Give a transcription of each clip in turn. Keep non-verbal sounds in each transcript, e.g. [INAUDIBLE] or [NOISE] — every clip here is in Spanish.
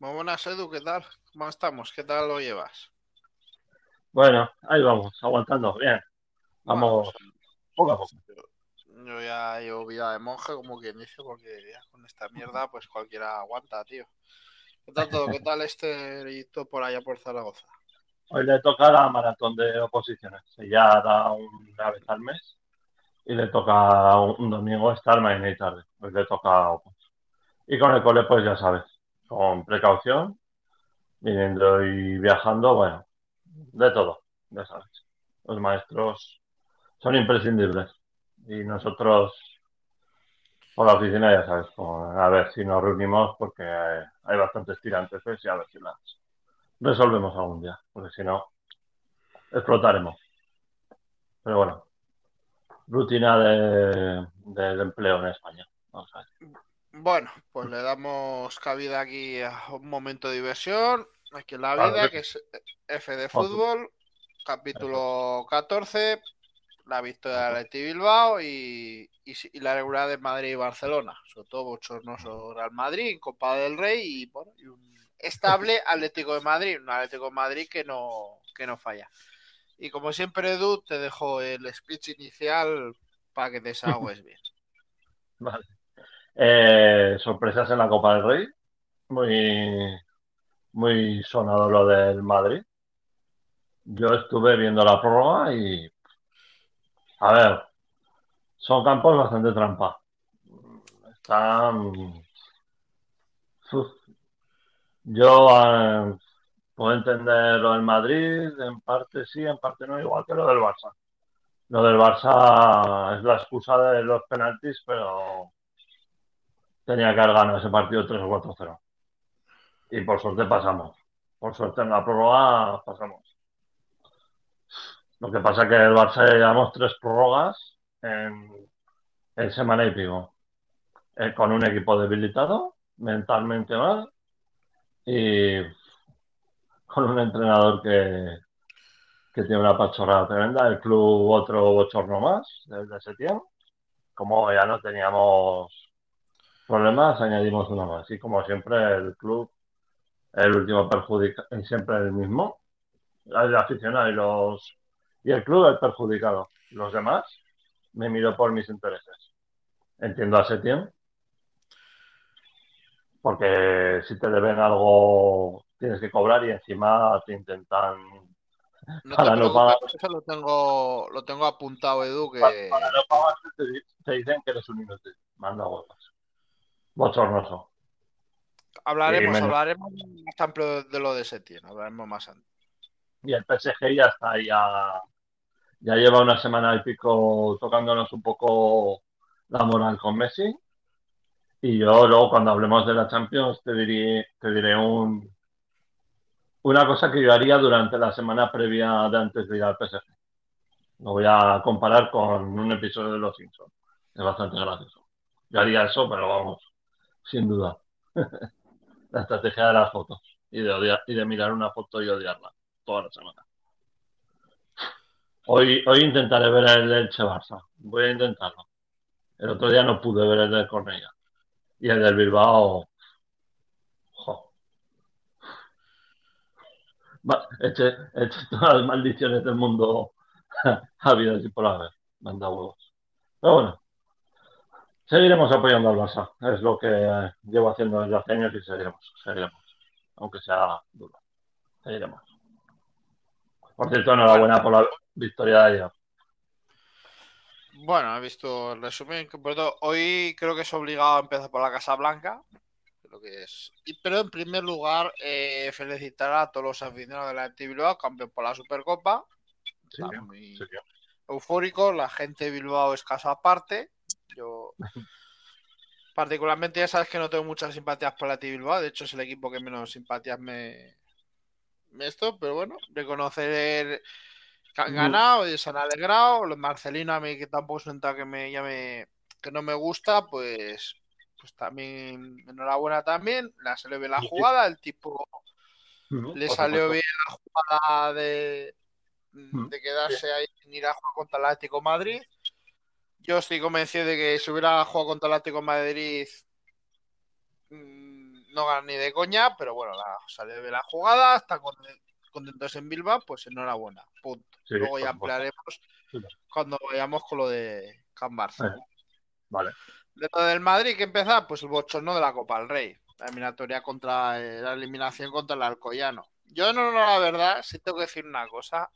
Muy buenas, Edu, ¿qué tal? ¿Cómo estamos? ¿Qué tal lo llevas? Bueno, ahí vamos, aguantando, bien. Vamos Bueno, poco a poco. yo ya llevo vida de monje, como quien dice, porque ya con esta mierda, pues cualquiera aguanta, tío. ¿Qué tal todo? ¿Qué tal este por allá por Zaragoza? Hoy le toca la maratón de oposiciones. Ya da una vez al mes y le toca un, un domingo estar mañana y tarde. Hoy le toca opos. Y con el cole, pues ya sabes, con precaución, viniendo y viajando, bueno, de todo, ya sabes. Los maestros son imprescindibles. Y nosotros, por la oficina, ya sabes, como, a ver si nos reunimos porque hay, hay bastantes tirantes pues, y a ver si las resolvemos algún día, porque si no, explotaremos. Pero bueno, rutina de, del empleo en España. Vamos a ver. Bueno, pues le damos cabida aquí a un momento de diversión, aquí en la vida, que es F de fútbol, capítulo 14, la victoria del Athletic Bilbao y, y, la regular de Madrid y Barcelona, sobre todo bochornoso Real Madrid, Copa del Rey y, bueno, y un estable [LAUGHS] Atlético de Madrid, un Atlético de Madrid que no, que no falla. Y como siempre, Edu, te dejo el speech inicial para que te desahogues [LAUGHS] bien. Vale. Eh, sorpresas en la Copa del Rey. Muy, muy sonado lo del Madrid. Yo estuve viendo la prórroga y, a ver, son campos bastante trampa. Están. Yo eh, puedo entender lo del Madrid, en parte sí, en parte no, igual que lo del Barça. Lo del Barça es la excusa de los penaltis, pero tenía que haber ganado ese partido 3 o 4-0. Y por suerte pasamos. Por suerte en la prórroga pasamos. Lo que pasa es que el Barça llevamos tres prórrogas en, en semana y pico. Eh, con un equipo debilitado, mentalmente mal, y con un entrenador que, que tiene una pachorrada tremenda. El club otro bochorno más desde septiembre. Como ya no teníamos problemas, añadimos uno más. Y como siempre, el club, el último perjudica, y siempre el mismo. El aficionado y los y el club el perjudicado. Los demás me miro por mis intereses. Entiendo a Setién, porque si te deben algo tienes que cobrar y encima te intentan No te para no pagar, eso lo tengo, lo tengo apuntado, Edu, para, que para no pagar te, te dicen que eres un inútil. Manda huevos. Bochornoso. Hablaremos, hablaremos más amplio de lo de Setién, hablaremos más amplio. y el PSG ya está, ya, ya lleva una semana y pico tocándonos un poco la moral con Messi. Y yo luego cuando hablemos de la Champions te diré, te diré un, una cosa que yo haría durante la semana previa de antes de ir al PSG. Lo voy a comparar con un episodio de Los Simpsons. Es bastante gracioso. Yo haría eso, pero vamos, sin duda. [LAUGHS] La estrategia de las fotos y de, y de mirar una foto y odiarla toda la semana. Hoy, hoy intentaré ver el Elche Barça. Voy a intentarlo. El otro día no pude ver el del Cornellà. Y el del Bilbao. jo. Eche, eche todas las maldiciones del mundo [LAUGHS] habidas y por haber. Manda huevos. Pero bueno, seguiremos apoyando al Barça. Es lo que llevo haciendo desde hace años y seguiremos. Seguiremos. Aunque sea duro. Seguiremos. Por cierto, enhorabuena por la victoria de ayer. bueno, he visto el resumen. hoy creo que es obligado a empezar por la Casa Blanca, creo que es. Y, pero en primer lugar, eh, felicitar a todos los aficionados de la Athletic Bilbao, campeón por la Supercopa. Sí, muy sí, eufóricos, la gente de Bilbao es caso aparte. Yo particularmente ya sabes que no tengo muchas simpatías por la Athletic Bilbao, de hecho es el equipo que menos simpatías me, me esto, pero bueno, reconocer que han Mm, ganado y se han alegrado. Los Marcelino a mí que tampoco es un que me llame, que no me gusta, pues, pues también enhorabuena también. Le salió bien la jugada, el tipo ujú, le salió bien la jugada de, Mm, de quedarse ahí sin ir a jugar contra el Atlético Madrid. Yo estoy convencido de que si hubiera jugado contra el Atlético de Madrid mm, no gana ni de coña, pero bueno, la, sale de la jugada, está contentos en Bilbao, pues enhorabuena, punto. Luego ya ampliaremos cuando vayamos con lo de Can Barça. Vale. De lo del Madrid, que empezar, pues el bochorno de la Copa del Rey. La eliminatoria contra eh, la eliminación contra el Alcoyano. Yo no, no, la verdad, sí tengo que decir una cosa.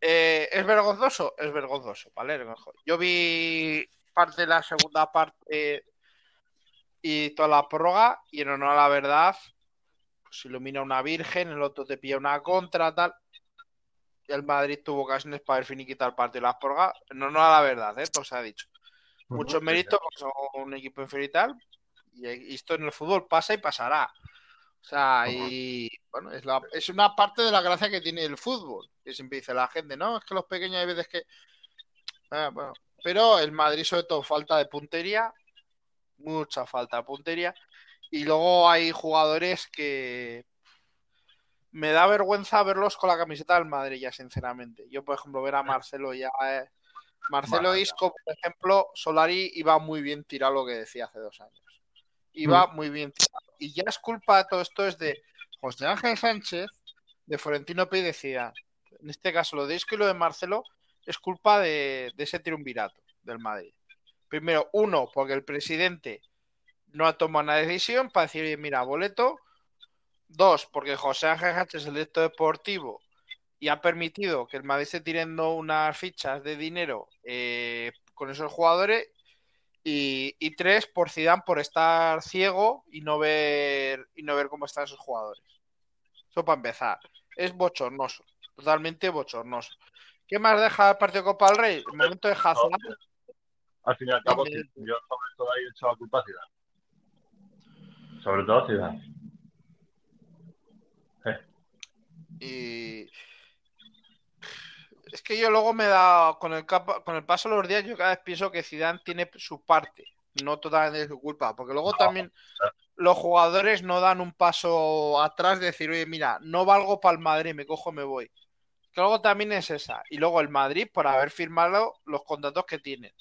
Eh, ¿Es vergonzoso? Es vergonzoso, ¿vale? Yo vi parte de la segunda parte y toda la prórroga, y en honor a la verdad, pues ilumina una virgen, el otro te pilla una contra, tal. Y el Madrid tuvo ocasiones para finiquitar el partido de las prórrogas. En honor a la verdad, ¿eh? Todo se ha dicho. Muchos méritos, porque son un equipo inferior y tal. Y esto en el fútbol pasa y pasará. O sea, y bueno, es, la, es una parte de la gracia que tiene el fútbol. Que siempre dice la gente, no, es que los pequeños hay veces que. Ah, bueno. Pero el Madrid, sobre todo, falta de puntería. Mucha falta de puntería. Y luego hay jugadores que. Me da vergüenza verlos con la camiseta del Madrid, ya, sinceramente. Yo, por ejemplo, ver a Marcelo ya. Eh, Marcelo Isco, por ejemplo, Solari iba muy bien tirado lo que decía hace dos años. Iba mm. muy bien y ya es culpa de todo esto es de José Ángel Sánchez, de Florentino Pérez decía, en este caso lo de Isco y lo de Marcelo, es culpa de, ese triunvirato del Madrid. Primero, uno, porque el presidente no ha tomado una decisión para decir, mira, boleto. Dos, porque José Ángel Sánchez es el director deportivo y ha permitido que el Madrid esté tirando unas fichas de dinero eh, con esos jugadores. Y, tres, por Zidane por estar ciego y no ver y no ver cómo están esos jugadores. Eso para empezar. Es bochornoso, totalmente bochornoso. ¿Qué más deja el partido Copa del Rey? El momento de Hazard. Al fin y al cabo, yo sobre todo ahí he hecho la culpa a Zidane. Sobre todo a Zidane. Y es que yo luego me da, con el, con el paso de los días, yo cada vez pienso que Zidane tiene su parte, no totalmente de su culpa, porque luego también los jugadores no dan un paso atrás de decir, oye, mira, no valgo para el Madrid, me cojo, me voy. Que luego también es esa. Y luego el Madrid por haber firmado los contratos que tienen.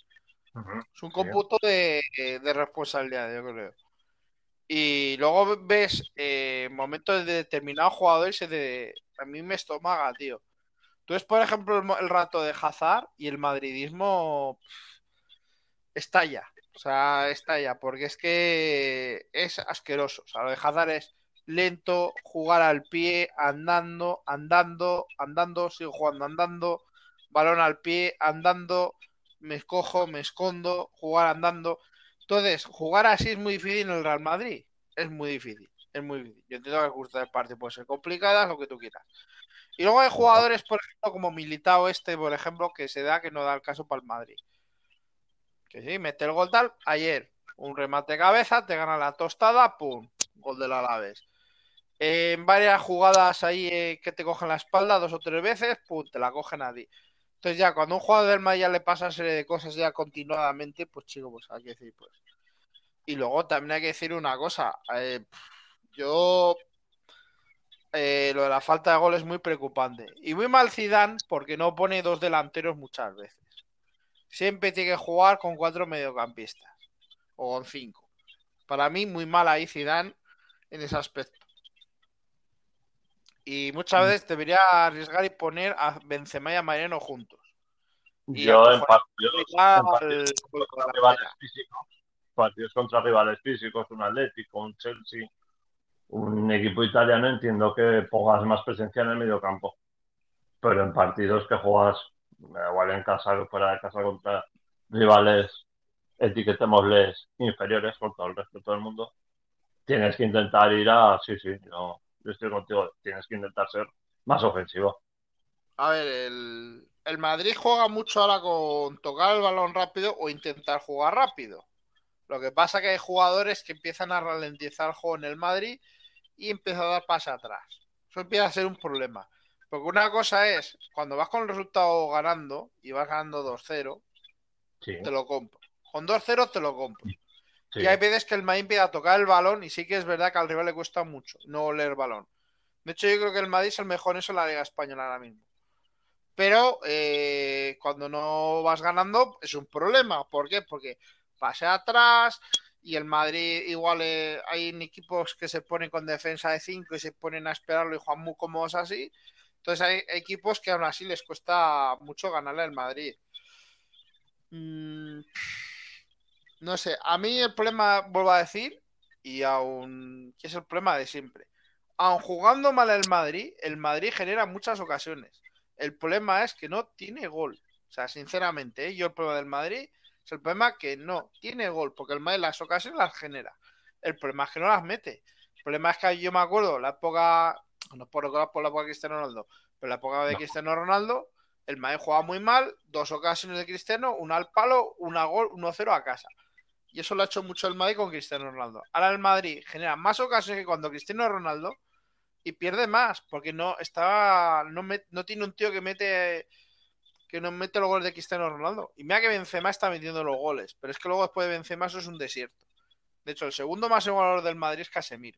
Es un cómputo de, responsabilidad, yo creo. Y luego ves eh, momentos de determinados jugadores de, a mí me estomaga, tío. Tú ves, por ejemplo, el, rato de Hazard y el madridismo estalla. O sea, estalla, porque es que es asqueroso. O sea, lo de Hazard es lento, jugar al pie, andando, andando, andando, sigo jugando andando, balón al pie, andando, me escojo, me escondo, jugar andando. Entonces, jugar así es muy difícil en el Real Madrid. Es muy difícil, es muy difícil. Yo entiendo que gusta de parte puede ser complicada, lo que tú quieras. Y luego hay jugadores, por ejemplo, como Militao este, por ejemplo, que se da que no da el caso para el Madrid. Sí, mete el gol tal, ayer, un remate de cabeza, te gana la tostada, pum, gol del Alaves. en varias jugadas ahí eh, que te cogen la espalda dos o tres veces, pum, te la cogen a ti. Entonces ya, cuando un jugador del Madrid ya le pasa una serie de cosas ya continuadamente, pues chico, pues hay que decir, pues. Y luego también hay que decir una cosa. Eh, yo eh, lo de la falta de gol es muy preocupante. Y muy mal Zidane porque no pone dos delanteros muchas veces. Siempre tiene que jugar con cuatro mediocampistas o con cinco. Para mí muy mal ahí Zidane en ese aspecto. Y muchas mm. veces debería arriesgar y poner a Benzema y a Mariano juntos. yo en partidos, contra rivales físicos, partidos contra rivales físicos, un Atlético, un Chelsea, un equipo italiano entiendo que pongas más presencia en el medio campo. Pero en partidos que juegas, igual en casa fuera de casa contra rivales, etiquetémosles inferiores con todo el resto de todo el mundo, tienes que intentar ir a. Sí, sí, yo, estoy contigo, tienes que intentar ser más ofensivo. A ver, el, el Madrid juega mucho ahora con tocar el balón rápido o intentar jugar rápido. Lo que pasa que hay jugadores que empiezan a ralentizar el juego en el Madrid y empieza a dar paso atrás. Eso empieza a ser un problema. Porque una cosa es, cuando vas con el resultado ganando y vas ganando 2-0, te lo compro. Con 2-0 te lo compro. Y hay veces que el Madrid empieza a tocar el balón y sí que es verdad que al rival le cuesta mucho no leer balón. De hecho, yo creo que el Madrid es el mejor en eso en la Liga Española ahora mismo. Pero eh, cuando no vas ganando es un problema. ¿Por qué? Porque pase atrás, y el Madrid igual eh, hay equipos que se ponen con defensa de 5 y se ponen a esperarlo y juegan muy cómodos así. Entonces hay equipos que aún así les cuesta mucho ganarle al Madrid. Mm, no sé, a mí el problema, vuelvo a decir, y aún, es el problema de siempre. Aun jugando mal el Madrid, el Madrid genera muchas ocasiones. El problema es que no tiene gol. O sea, sinceramente, ¿eh? yo el problema del Madrid es el problema que no tiene gol, porque el Madrid las ocasiones las genera. El problema es que no las mete. El problema es que yo me acuerdo, la época, no por recordar por la época de Cristiano Ronaldo, pero la época de Cristiano Ronaldo, el Madrid jugaba muy mal, dos ocasiones de Cristiano, una al palo, una gol, 1-0 a casa. Y eso lo ha hecho mucho el Madrid con Cristiano Ronaldo. Ahora el Madrid genera más ocasiones que cuando Cristiano Ronaldo y pierde más, porque no está no, no tiene un tío que mete que no mete los goles de Cristiano Ronaldo. Y mira que Benzema está metiendo los goles, pero es que luego después de Benzema eso es un desierto. De hecho, el segundo más igualador del Madrid es Casemiro.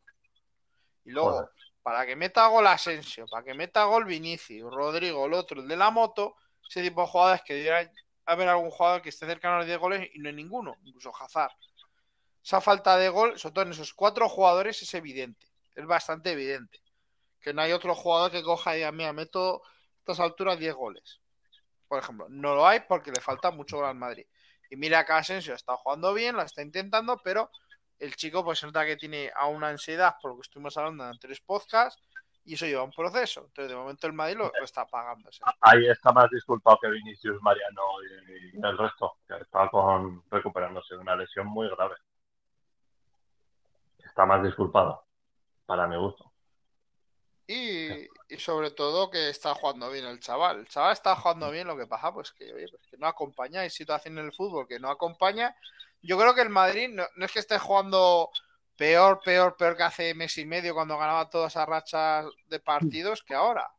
Y luego, para que meta gol Asensio, para que meta gol Vinicius, Rodrigo, el otro, el de la moto, ese tipo de jugadores que debería haber algún jugador que esté cercano a los 10 goles y no hay ninguno, incluso Hazard. Esa falta de gol, sobre todo en esos cuatro jugadores, es evidente. Es bastante evidente. Que no hay otro jugador que coja y diga, mira, meto a estas alturas 10 goles por ejemplo. No lo hay porque le falta mucho al Madrid. Y mira que Asensio está jugando bien, lo está intentando, pero el chico pues se nota que tiene a una ansiedad por lo que estuvimos hablando en anteriores podcasts y eso lleva un proceso. Entonces, de momento el Madrid lo, está pagando. Ahí está más disculpado que Vinicius, Mariano y, el resto, que está con, recuperándose de una lesión muy grave. Está más disculpado, para mi gusto. Y, sobre todo que está jugando bien el chaval. El chaval está jugando bien, lo que pasa pues que, pues que no acompaña. Hay situación en el fútbol que no acompaña. Yo creo que el Madrid no, es que esté jugando peor, peor, peor que hace mes y medio cuando ganaba todas esas rachas de partidos que ahora.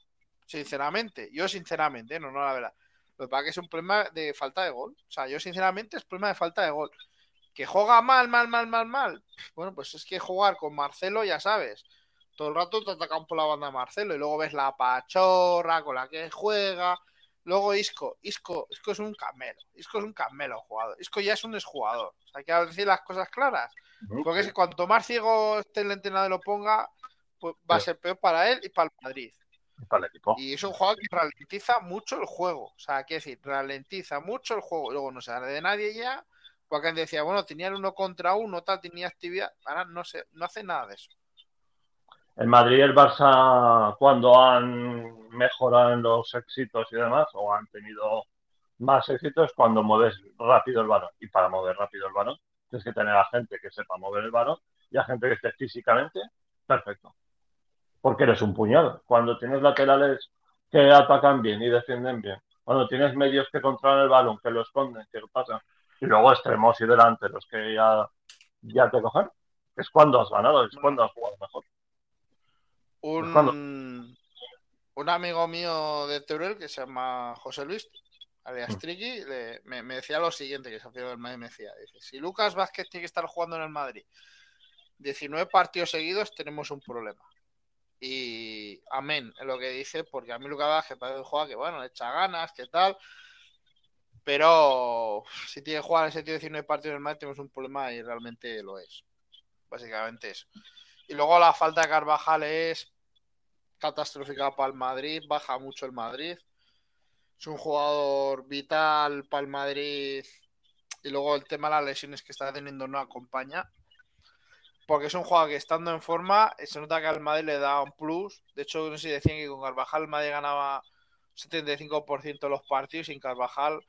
Sinceramente, yo sinceramente, no, no la verdad. Lo que pasa es que es un problema de falta de gol. O sea, yo sinceramente es problema de falta de gol. Que juega mal, mal, mal, mal, mal. Bueno, pues es que jugar con Marcelo, ya sabes todo el rato te atacan por la banda Marcelo y luego ves la pachorra con la que juega. Luego Isco, Isco, Isco es un camelo, Isco es un camelo jugador, Isco ya es un desjugador. O sea, hay que decir las cosas claras. Porque si cuanto más ciego esté el entrenador y lo ponga, pues va a ser peor para él y para el Madrid. Y es un jugador que ralentiza mucho el juego. O sea, quiere decir, ralentiza mucho el juego. Luego no se da de nadie ya. Porque decía, bueno, tenían uno contra uno, tal, tenía actividad. Ahora no, se, no hace nada de eso el Madrid y el Barça cuando han mejorado en los éxitos y demás, o han tenido más éxitos cuando mueves rápido el balón. Y para mover rápido el balón, tienes que tener a gente que sepa mover el balón y a gente que esté físicamente perfecto. Porque eres un puñado. Cuando tienes laterales que atacan bien y defienden bien, cuando tienes medios que controlan el balón, que lo esconden, que lo pasan, y luego extremos y delanteros que ya, ya te cogen, es cuando has ganado, es cuando has jugado mejor. Un, un amigo mío de Teruel que se llama José Luis, alias mm. Triqui, me, decía lo siguiente, que se del Madrid, me decía, dice, si Lucas Vázquez tiene que estar jugando en el Madrid 19 partidos seguidos, tenemos un problema. Y amén, es lo que dice, porque a mí Lucas Vázquez parece un jugador que, bueno, le echa ganas, que tal, pero si tiene que jugar ese tío 19 partidos en el Madrid, tenemos un problema y realmente lo es. Básicamente eso. Y luego la falta de Carvajal es catastrófica para el Madrid, baja mucho el Madrid. Es un jugador vital para el Madrid. Y luego el tema de las lesiones que está teniendo no acompaña. Porque es un jugador que estando en forma, se nota que al Madrid le da un plus. De hecho, no sé si decían que con Carvajal el Madrid ganaba 75% de los partidos sin Carvajal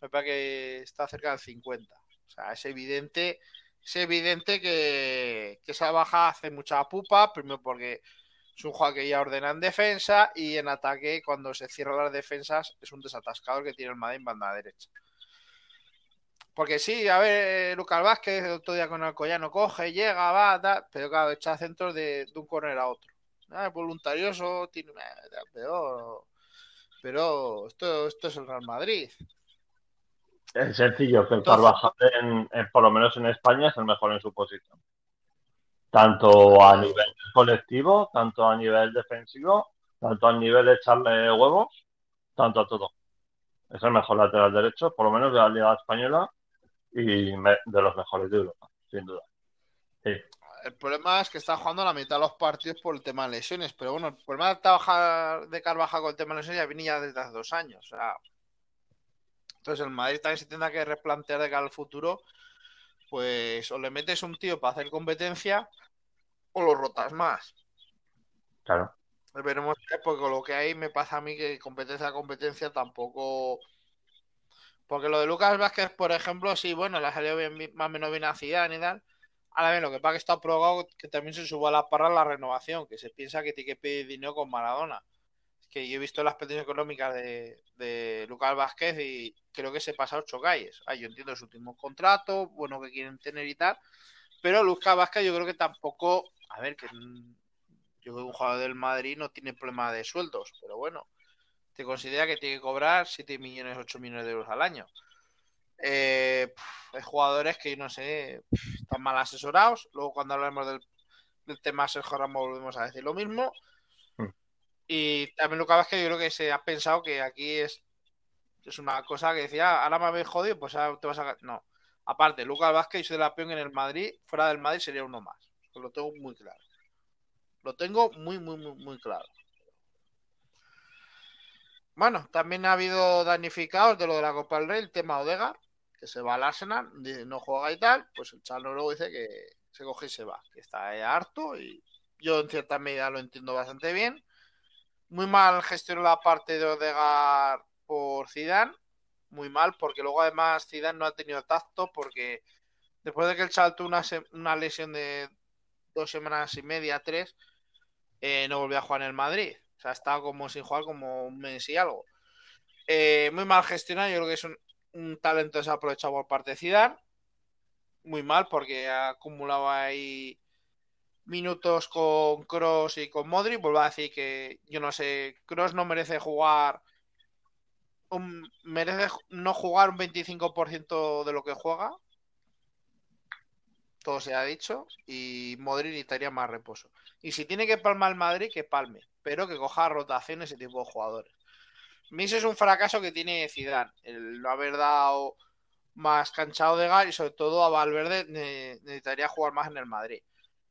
me parece que está cerca del 50%. O sea, es evidente es evidente que, esa baja hace mucha pupa, primero porque es un jugador que ya ordena en defensa y en ataque, cuando se cierran las defensas, es un desatascador que tiene el Madrid en banda derecha. Porque sí, a ver, Lucas Vázquez el otro día con Alcoyano coge, llega, va, pero claro, echa centros de, un corner a otro. Ah, voluntarioso, tiene, pero, pero esto es el Real Madrid. Es sencillo que el Carvajal, en, por lo menos en España, es el mejor en su posición. Tanto a nivel colectivo, tanto a nivel defensivo, tanto a nivel de echarle huevos, tanto a todo. Es el mejor lateral derecho, por lo menos de la Liga Española y de los mejores de Europa, sin duda. Sí. El problema es que está jugando la mitad de los partidos por el tema de lesiones. Pero bueno, el problema de trabajar de Carvajal con el tema de lesiones ya viene ya desde hace dos años. O sea, entonces el Madrid también se tendrá que replantear de cara al futuro. Pues o le metes un tío para hacer competencia o lo rotas más. Claro. Veremos, porque con lo que hay me pasa a mí que competencia a competencia tampoco. Porque lo de Lucas Vázquez, por ejemplo, sí, bueno, le ha salido bien, más o menos bien a Zidane y tal. Ahora bien, lo que pasa es que está aprobado que también se suba a la parra la renovación, que se piensa que tiene que pedir dinero con Maradona. Que yo he visto las peticiones económicas de, Lucas Vázquez y creo que se pasa ocho calles. Ah, yo entiendo su último contrato, bueno, que quieren tener y tal. Pero Lucas Vázquez yo creo que tampoco, a ver, que yo creo que un jugador del Madrid no tiene problema de sueldos, pero bueno, te considera que tiene que cobrar 7 millones, 8 millones de euros al año. Eh, hay jugadores que, no sé, están mal asesorados. Luego, cuando hablemos del, del tema Sergio Ramos, volvemos a decir lo mismo. Y también lo que yo creo que se ha pensado que aquí es, es una cosa que decía, ahora me habéis jodido, pues ahora te vas a. No. Aparte, Lucas Vázquez, yo soy de la peón en el Madrid, fuera del Madrid sería uno más. Lo tengo muy claro. Lo tengo muy, muy, muy, muy claro. Bueno, también ha habido damnificados de lo de la Copa del Rey, el tema Odegar, que se va al Arsenal, no juega y tal, pues el Charlo luego dice que se coge y se va, que está harto y yo en cierta medida lo entiendo bastante bien. Muy mal gestionó la parte de Odegar por Zidane, muy mal, porque luego además Zidane no ha tenido tacto porque después de que el Chal tuvo una, una lesión de dos semanas y media, tres, eh, no volvió a jugar en el Madrid. O sea, estaba como sin jugar como un mes y algo. Eh, muy mal gestionado, yo creo que es un, un talento desaprovechado por parte de Zidane. Muy mal porque ha acumulado ahí minutos con Cross y con Modric. Vuelvo a decir que yo no sé, Cross no merece jugar merece no jugar un 25% de lo que juega. Todo se ha dicho. Y Modric necesitaría más reposo. Y si tiene que palmar el Madrid, que palme. Pero que coja rotaciones ese tipo de jugadores. Mis es un fracaso que tiene Zidane. El no haber dado más canchado de Gal y sobre todo a Valverde necesitaría jugar más en el Madrid.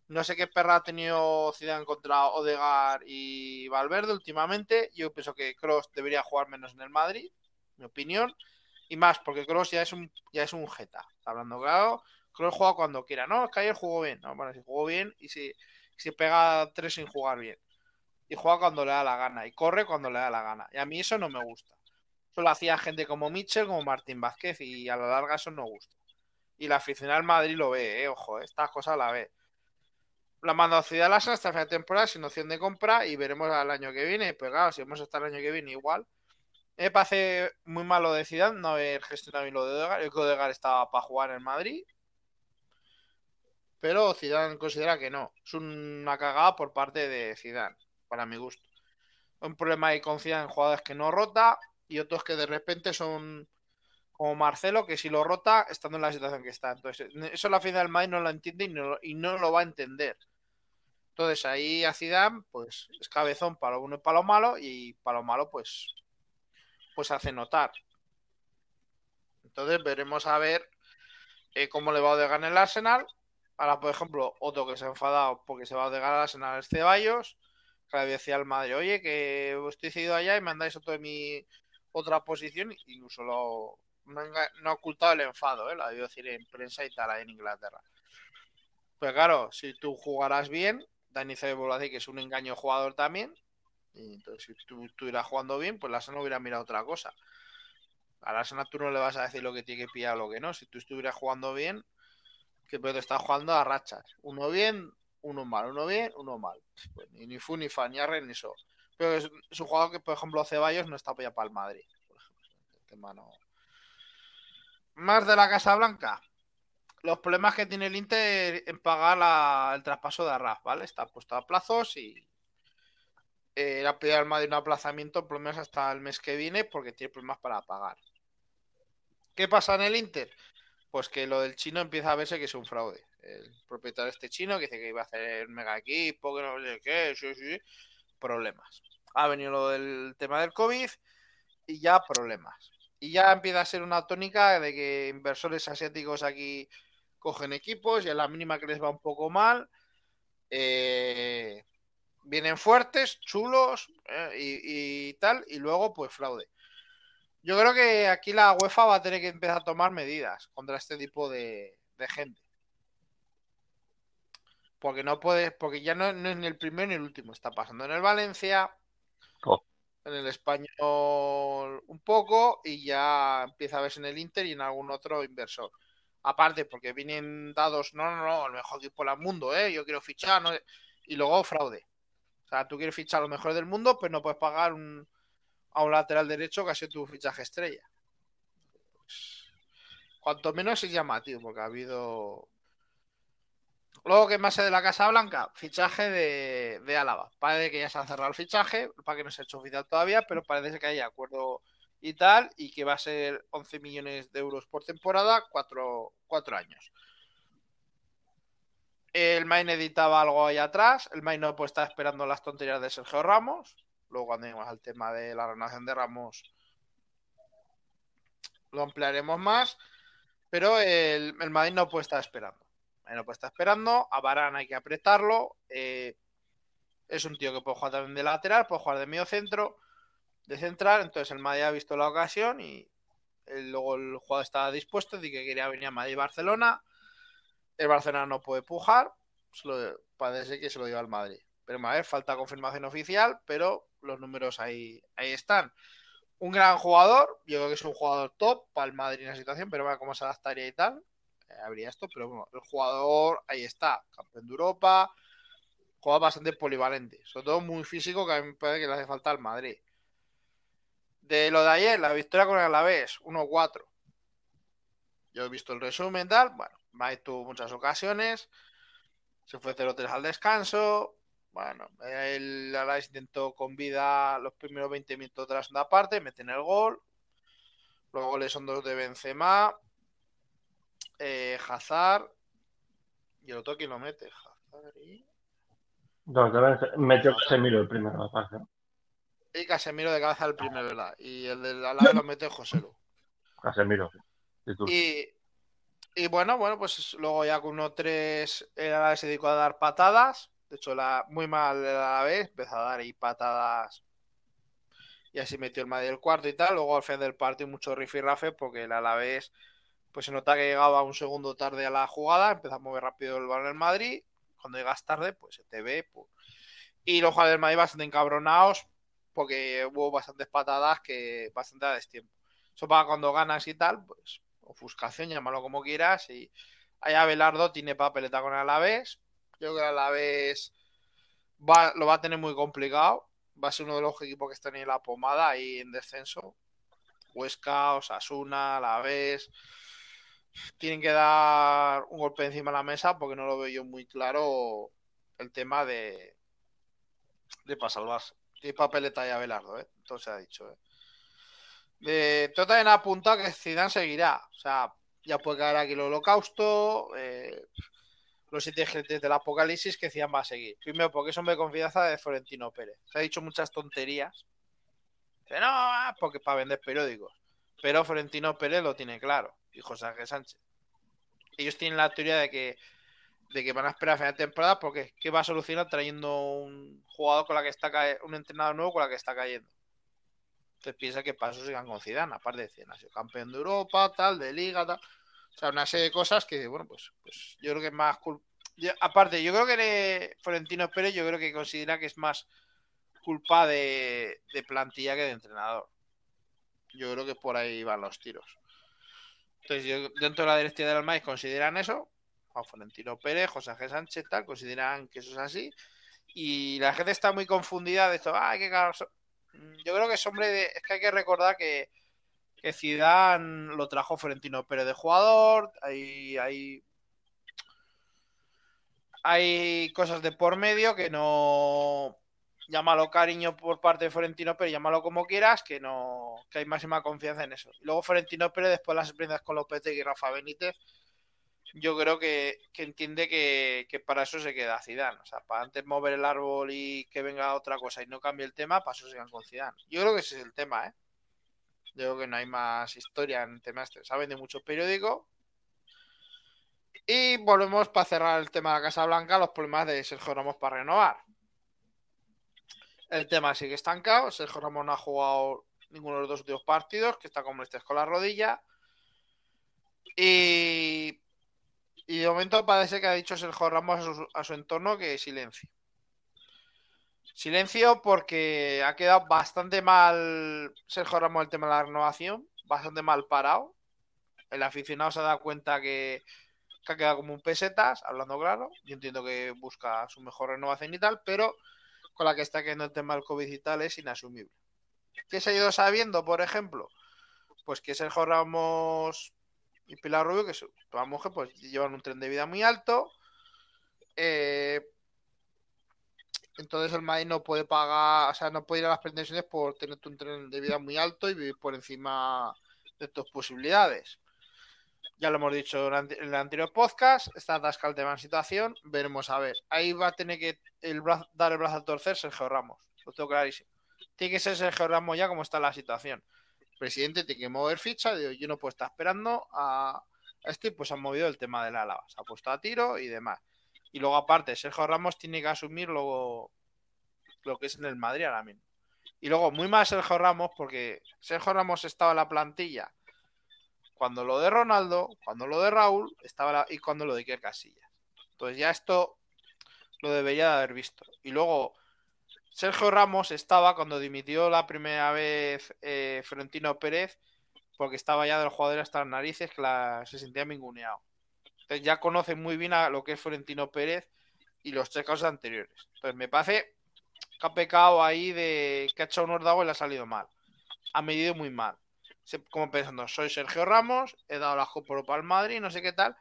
No sé qué perra ha tenido Zidane contra Odegar y Valverde últimamente. Yo pienso que Cross debería jugar menos en el Madrid, mi opinión. Y más, porque Cross ya es un ya es un jeta. Hablando claro, Cross juega cuando quiera. No, es que ayer jugó bien. No, bueno, si jugó bien y si, si pega tres sin jugar bien. Y juega cuando le da la gana. Y corre cuando le da la gana. Y a mí eso no me gusta. Eso lo hacía gente como Mitchell, como Martín Vázquez. Y a la larga eso no gusta. Y la afición al Madrid lo ve, eh, ojo, estas cosas la ve la Ciudad Lasa hasta de temporada sin opción de compra y veremos al año que viene. Pues claro, si vamos a estar el año que viene igual. Me parece muy malo de Zidane no haber gestionado bien lo de Odegaard. El que Odegaard estaba para jugar en Madrid. Pero Zidane considera que no. Es una cagada por parte de Zidane, para mi gusto. Un problema de confianza en jugadores que no rota y otros que de repente son como Marcelo, que si lo rota, estando en la situación que está. Entonces, eso la final del Madrid no lo entiende y no, y no, lo va a entender. Entonces, ahí a Zidane, pues, es cabezón para lo bueno y para lo malo, y para lo malo, pues, pues hace notar. Entonces, veremos a ver eh, cómo le va a en el Arsenal. Ahora, por ejemplo, otro que se ha enfadado porque se va a Odegar al Arsenal es Ceballos, que le decía al Madrid, oye, que estoy cedido allá y me mandáis otro de mi otra posición, incluso lo, no, ha ocultado el enfado, ¿eh? lo ha debido decir en prensa y tal, en Inglaterra. Pues claro, si tú jugarás bien, Dani a decir que es un engaño jugador también. Y entonces, si tú estuvieras jugando bien, pues la Arsenal hubiera mirado otra cosa. A la Arsenal tú no le vas a decir lo que tiene que pillar o lo que no. Si tú estuvieras jugando bien, que pero te estás jugando a rachas. Uno bien, uno mal. Uno bien, uno mal. Pues ni, ni fu, ni fan, ni arre, ni so. Pero es, un jugador que, por ejemplo, Ceballos no está apoyado para el Madrid. El tema no más de la Casa Blanca. Los problemas que tiene el Inter en pagar la, el traspaso de Arraf, ¿vale? Está puesto a plazos y eh, le ha pedido al Madrid un aplazamiento por lo menos hasta el mes que viene porque tiene problemas para pagar. ¿Qué pasa en el Inter? Pues que lo del chino empieza a verse que es un fraude. El propietario este chino que dice que iba a hacer mega equipo, que no sé qué, sí, sí, problemas. Ha venido lo del tema del COVID y ya problemas y ya empieza a ser una tónica de que inversores asiáticos aquí cogen equipos y a la mínima que les va un poco mal, eh, vienen fuertes, chulos eh, y, tal, y luego pues fraude. Yo creo que aquí la UEFA va a tener que empezar a tomar medidas contra este tipo de, gente. Porque no puedes, porque ya no, es ni el primero ni el último. Está pasando en el Valencia, oh. En el español un poco, y ya empieza a verse en el Inter y en algún otro inversor. Aparte, porque vienen dados, no, no, no, el mejor equipo del mundo, ¿eh? Yo quiero fichar, ¿no? Y luego fraude. O sea, tú quieres fichar lo mejor del mundo, pero no puedes pagar un, a un lateral derecho que ha sido tu fichaje estrella. Pues, cuanto menos es llamativo, porque ha habido. Luego, que más de la Casa Blanca? Fichaje de, de Álava. Parece que ya se ha cerrado el fichaje, para que no se ha hecho oficial todavía, pero parece que hay acuerdo y tal, y que va a ser 11 millones de euros por temporada, cuatro, años. El Main editaba algo ahí atrás, el Main no pues está esperando las tonterías de Sergio Ramos, luego cuando lleguemos al tema de la renovación de Ramos lo ampliaremos más, pero el, el Madrid no puede estar esperando. No puede estar esperando, a Barán hay que apretarlo, eh, es un tío que puede jugar también de lateral, puede jugar de medio centro, de central, entonces el Madrid ha visto la ocasión y luego el jugador estaba dispuesto, de que quería venir a Madrid y Barcelona. El Barcelona no puede pujar, parece que se lo dio al Madrid. Pero a ver, falta confirmación oficial, pero los números ahí, ahí están. Un gran jugador, yo creo que es un jugador top para el Madrid en la situación, pero bueno, cómo se adaptaría y tal, eh, habría esto, pero bueno, el jugador ahí está, campeón de Europa, juega bastante polivalente, sobre todo muy físico, que a mí me parece que le hace falta al Madrid. De lo de ayer, la victoria con el Alavés, 1-4. Yo he visto el resumen, tal. Bueno, Mike tuvo muchas ocasiones. Se fue 0-3 al descanso. Bueno, el Alavés intentó con vida los primeros 20 minutos de la segunda parte, meten el gol. Los goles son dos de Benzema. Eh, Hazard. Y el otro, ¿quién lo mete? Hazard y... No, metió Semiro el primero, me parece y Casemiro de cabeza el primer, ¿verdad? Y el de la lado lo mete José Lu. Casemiro. Y, y bueno, bueno, pues luego ya con 1-3 el Alavés se dedicó a dar patadas. De hecho, la, muy mal el Alavés, empezó a dar ahí patadas. Y así metió el Madrid el cuarto y tal. Luego al final del partido mucho rifirrafe porque el Alavés pues se nota que llegaba un segundo tarde a la jugada, empezó a mover rápido el balón en Madrid. Cuando llegas tarde, pues se te ve. Pues. Y los jugadores del Madrid bastante encabronados porque hubo bastantes patadas que bastante a destiempo. Eso para cuando ganas y tal, pues ofuscación, llámalo como quieras. Y allá Belardo tiene papeleta con Alavés. Yo creo que Alavés va, lo va a tener muy complicado. Va a ser uno de los equipos que están en la pomada ahí en descenso. Huesca, Osasuna, Alavés. Tienen que dar un golpe encima de la mesa porque no lo veo yo muy claro el tema de, de para salvarse. Y papeleta ya Belardo, ¿eh? Todo se ha dicho, ¿eh? De, todo también apunta que Zidane seguirá. O sea, ya puede caer aquí el holocausto, eh, los siete gentes del apocalipsis que Zidane va a seguir. Primero, porque es hombre de confianza de Florentino Pérez. Se ha dicho muchas tonterías. Dice, no, ah, porque para vender periódicos. Pero Florentino Pérez lo tiene claro. Y José Ángel Sánchez. Ellos tienen la teoría de que de que van a esperar a final de temporada porque ¿qué va a solucionar trayendo un jugador con la que está un entrenador nuevo con la que está cayendo? Entonces piensa que eso sigan con Zidane, aparte de Zidane, ha sido campeón de Europa, tal, de Liga, tal. O sea, una serie de cosas que, bueno, pues, pues yo creo que es más aparte, yo creo que Florentino Pérez, yo creo que considera que es más culpa de, de plantilla que de entrenador. Yo creo que por ahí van los tiros. Entonces, yo, dentro de la directiva del MAIS consideran eso, Juan Florentino Pérez, José Ángel Sánchez, tal, consideran que eso es así. Y la gente está muy confundida de esto. Ah, que Yo creo que es hombre de. Es que hay que recordar que, que Zidane lo trajo Florentino Pérez de jugador. Hay, hay, hay cosas de por medio que no. Llámalo cariño por parte de Florentino Pérez, llámalo como quieras, que no que hay máxima confianza en eso. luego Florentino Pérez, después las experiencias con Lopetegui y Rafa Benítez, yo creo que, entiende que, para eso se queda Zidane. O sea, para antes mover el árbol y que venga otra cosa y no cambie el tema, para eso se quedan con Zidane. Yo creo que ese es el tema, ¿eh? Yo creo que no hay más historia en el tema este. Saben de muchos periódicos Y volvemos para cerrar el tema de la Casa Blanca, los problemas de Sergio Ramos para renovar. El tema sigue estancado. Sergio Ramos no ha jugado ninguno de los dos últimos partidos, que está como este con la rodilla. Y, y de momento parece que ha dicho Sergio Ramos a su, a su entorno que silencio. Silencio porque ha quedado bastante mal Sergio Ramos el tema de la renovación, bastante mal parado. El aficionado se ha dado cuenta que, que ha quedado como un pesetas, hablando claro. Yo entiendo que busca su mejor renovación y tal, pero con la que está quedando el tema del COVID y tal es inasumible. ¿Qué se ha ido sabiendo, por ejemplo? Pues que Sergio Ramos y Pilar Rubio, que son todas mujeres, pues llevan un tren de vida muy alto. Eh, entonces el Madrid no puede pagar, o sea, no puede ir a las pretensiones por tener un tren de vida muy alto y vivir por encima de tus posibilidades. Ya lo hemos dicho en el anterior podcast, está de la situación, veremos a ver. Ahí va a tener que dar el brazo a torcer Sergio Ramos, lo tengo clarísimo. Tiene que ser Sergio Ramos ya como está la situación. Presidente tiene que mover ficha, yo no puedo estar esperando a, este, pues han movido el tema del Álava, se ha puesto a tiro y demás. Y luego, aparte, Sergio Ramos tiene que asumir lo, lo que es en el Madrid ahora mismo. Y luego, muy mal Sergio Ramos, porque Sergio Ramos estaba en la plantilla cuando lo de Ronaldo, cuando lo de Raúl, estaba la, y cuando lo de Iker Casillas. Entonces, ya esto lo debería de haber visto. Y luego, Sergio Ramos estaba cuando dimitió la primera vez eh, Florentino Pérez, porque estaba ya del jugador hasta las narices, que se sentía minguneado. Entonces ya conoce muy bien a lo que es Florentino Pérez y los tres casos anteriores. Entonces me parece que ha pecado ahí de que ha hecho un ordago y le ha salido mal. Ha medido muy mal. Como pensando, soy Sergio Ramos, he dado la por para el Madrid, no sé qué tal,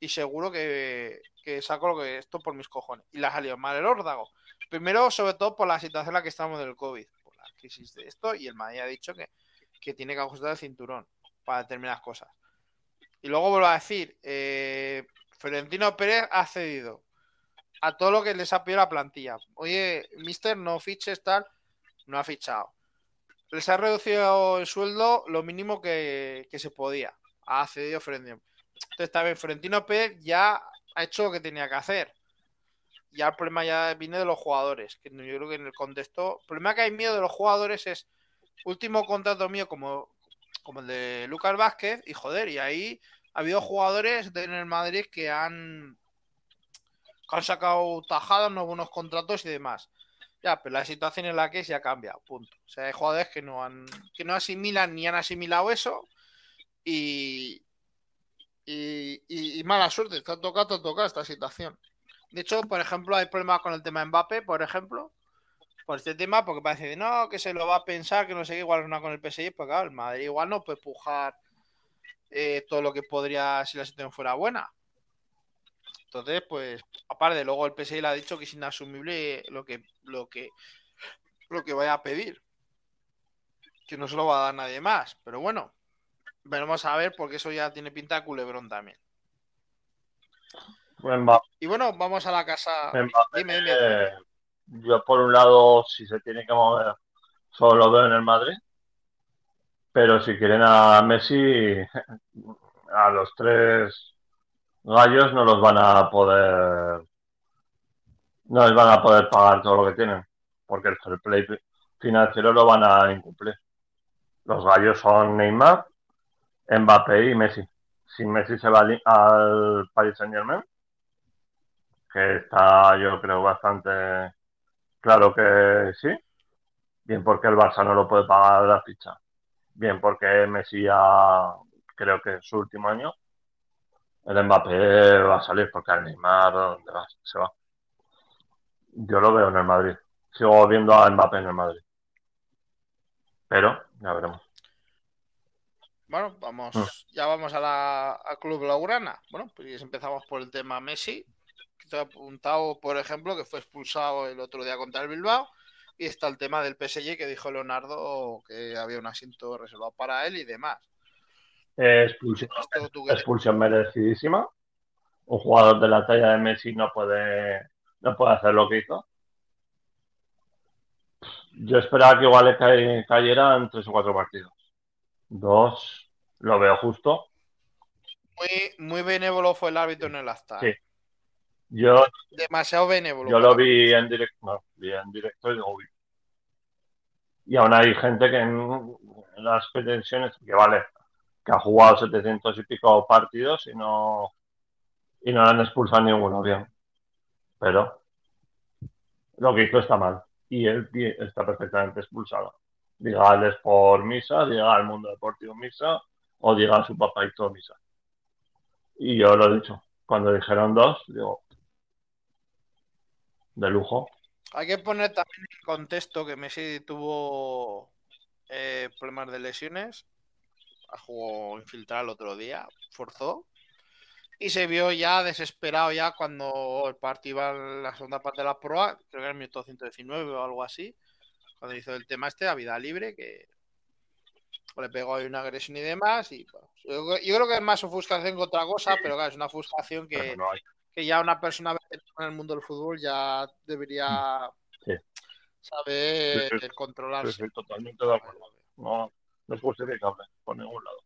y seguro que, saco lo que esto por mis cojones. Y le ha salido mal el órdago. Primero, sobre todo por la situación en la que estamos del COVID, por la crisis de esto, y el Madrid ha dicho que, que tiene que ajustar el cinturón para determinadas cosas. Y luego vuelvo a decir, eh, Florentino Pérez ha cedido a todo lo que les ha pedido la plantilla. Oye, mister, no fiches tal, no ha fichado. Les ha reducido el sueldo lo mínimo que, que se podía. Ha cedido Florentino. Entonces también Florentino Pérez ya ha hecho lo que tenía que hacer. Ya el problema ya viene de los jugadores. Que yo creo que en el contexto. El problema que hay miedo de los jugadores es último contrato mío como, como el de Lucas Vázquez, y joder, y ahí ha habido jugadores de, en el Madrid que han, que han sacado tajadas, no buenos contratos y demás. Ya, pero la situación en la que es ya cambia, punto. O sea, hay jugadores que no han, que no asimilan ni han asimilado eso y, y, mala suerte, tocado, te ha tocado esta situación. De hecho, por ejemplo, hay problemas con el tema de Mbappé, por ejemplo, por este tema, porque parece de no, que se lo va a pensar, que no sé qué, igual no con el PSG, pues claro, el Madrid igual no puede pujar eh, todo lo que podría si la situación fuera buena. Entonces, pues, aparte, luego el PSG le ha dicho que es inasumible lo que, lo que, lo que vaya a pedir. Que no se lo va a dar nadie más. Pero bueno, veremos a ver, porque eso ya tiene pinta de culebrón también. Mbappé, Y bueno, vamos a la casa. Mbappé, Dime, dime. eh, yo por un lado, si se tiene que mover, solo lo veo en el Madrid. Pero si quieren a Messi, [LAUGHS] a los tres gallos no los van a poder, no les van a poder pagar todo lo que tienen, porque el fair play financiero lo van a incumplir. Los gallos son Neymar, Mbappé y Messi. Si Messi se va al, Paris Saint Germain, que está yo creo bastante claro que sí, bien porque el Barça no lo puede pagar la ficha, bien porque Messi ya creo que es su último año, el Mbappé va a salir porque el Neymar ¿dónde va? se va. Yo lo veo en el Madrid. Sigo viendo a Mbappé en el Madrid. Pero ya veremos. Bueno, vamos, Mm. ya vamos a la al Club Blaugrana. Bueno, pues empezamos por el tema Messi, que te he apuntado, por ejemplo, que fue expulsado el otro día contra el Bilbao. Y está el tema del PSG que dijo Leonardo que había un asiento reservado para él y demás. Eh, expulsión, merecidísima. Un jugador de la talla de Messi no puede, no puede hacer lo que hizo. Yo esperaba que igual le ca- cayera en tres o cuatro partidos. Dos, lo veo justo. muy, muy benévolo fue el árbitro en el. Sí. Yo, Demasiado benévolo. yo lo vi en directo, no, vi en directo y digo, uy. Y aún hay gente que en las pretensiones, que vale, que ha jugado 700 y pico partidos y no, y no le han expulsado ninguno bien. Pero lo que hizo está mal. Y él está perfectamente expulsado. Diga el por misa, diga el mundo deportivo misa, o diga a su papá y todo misa. Y yo lo he dicho. Cuando dijeron dos, digo, de lujo. Hay que poner también en contexto que Messi tuvo eh, problemas de lesiones. Jugó infiltrar el otro día, forzó. Y se vio ya desesperado ya cuando el partido iba en la segunda parte de la prueba, creo que era el minuto 119 o algo así, cuando hizo el tema este a vida libre, que le pegó ahí una agresión y demás. Y bueno, yo, yo creo que es más ofuscación que otra cosa, pero claro, es una ofuscación que, no que ya una persona en el mundo del fútbol ya debería Sí. saber Sí, sí. controlarse. Totalmente de acuerdo. No, no es justificable por ningún lado.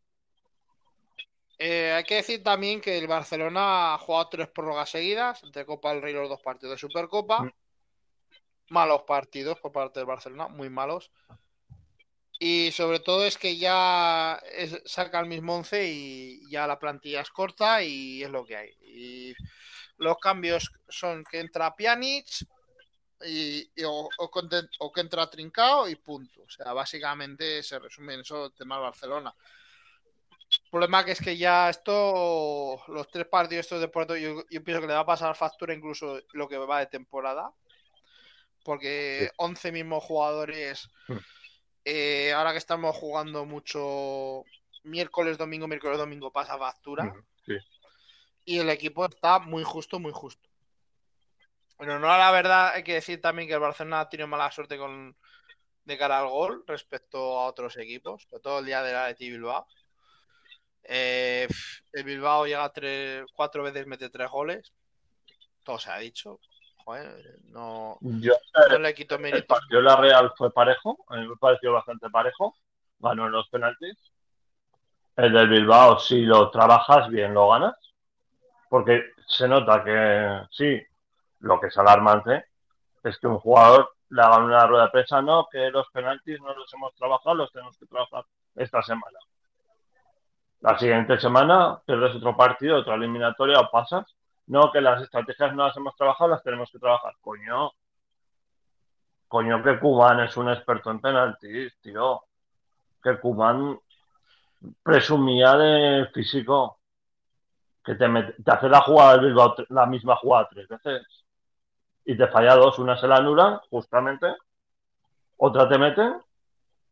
Eh, hay que decir también que el Barcelona ha jugado tres prórrogas seguidas, entre Copa del Rey los dos partidos de Supercopa. Mm. Malos partidos por parte del Barcelona, muy malos. Y sobre todo es que ya es- saca el mismo 11 y ya la plantilla es corta y es lo que hay. Y los cambios son que entra Pjanic y, y o, o conte- o que entra Trincao y punto. O sea, básicamente se resume en eso el tema del Barcelona. El problema que es que ya esto, los tres partidos estos de Puerto, yo, yo pienso que le va a pasar factura incluso lo que va de temporada. Porque Sí. 11 mismos jugadores, Hmm. eh, ahora que estamos jugando mucho miércoles, domingo, miércoles, domingo, pasa factura. Sí. Y el equipo está muy justo, muy justo. Pero no, la verdad, hay que decir también que el Barcelona ha tenido mala suerte con, de cara al gol respecto a otros equipos, sobre todo el día del Athletic Bilbao. Eh, el Bilbao llega tres, cuatro veces, mete tres goles. Todo se ha dicho. Joder, no, Yo, no le quito el mérito. partido de la Real fue parejo, a mí me pareció bastante parejo, ganó en los penaltis. El del Bilbao, si lo trabajas bien, lo ganas, porque se nota que sí, lo que es alarmante es que un jugador le haga una rueda de prensa, no, que los penaltis no los hemos trabajado, los tenemos que trabajar esta semana. La siguiente semana pierdes otro partido, otra eliminatoria o pasas. No, que las estrategias no las hemos trabajado, las tenemos que trabajar. Coño, Coño, que Kuman es un experto en penaltis, tío. Que Kuman presumía de físico. Que te, te hace la jugada la misma jugada tres veces. Y te falla dos. Una se la anulan, justamente. Otra te meten.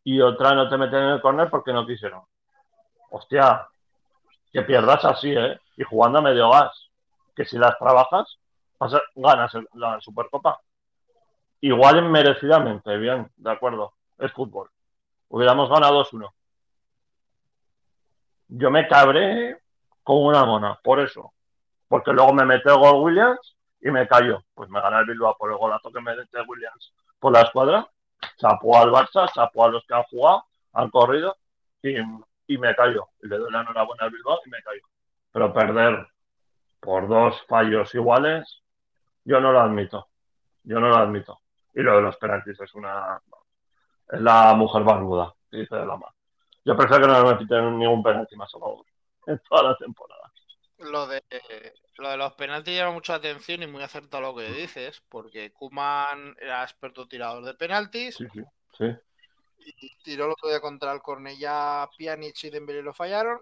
Y otra no te meten en el córner porque no quisieron. Hostia, que pierdas así, ¿eh? Y jugando a medio gas. Que si las trabajas, ganas la Supercopa. Igual merecidamente, bien, de acuerdo. Es fútbol. Hubiéramos ganado 2-1. Yo me cabré como una mona, por eso. Porque luego me mete el gol Williams y me cayó. Pues me gana el Bilbao por el golazo que me mete Williams por la escuadra. Chapó al Barça, chapó a los que han jugado, han corrido y, y me cayó. Le doy la enhorabuena al Bilbao y me cayó. Pero perder por dos fallos iguales, yo no lo admito. Yo no lo admito. Y lo de los penaltis es una. Es la mujer barbuda, dice de la mar. Yo prefiero que no me piten ningún penalti más a favor en toda la temporada. Lo de, lo de los penaltis llama mucha atención y muy acertado lo que dices, porque Kuman era experto tirador de penaltis, Sí, sí. Sí, y tiró el otro día contra el Cornellá, Pjanic y Dembélé lo fallaron.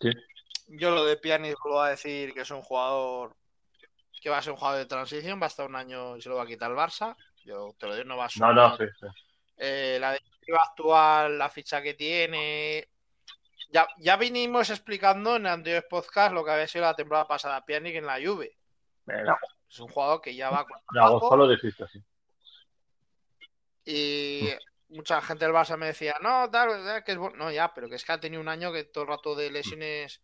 Sí. Yo lo de Pjanic lo voy a decir que es un jugador que va a ser un jugador de transición, va a estar un año y se lo va a quitar el Barça. Yo te lo digo, no va a no, sumar. no, sí. Eh, la directiva actual, la ficha que tiene. Ya, ya vinimos explicando en anteriores podcast lo que había sido la temporada pasada Pjanic en la Juve. Es un jugador que ya va con agosto lo dijiste, sí. Y mucha gente del Barça me decía, no, tal, eh, que es bueno. No, ya, pero que es que ha tenido un año que todo el rato de lesiones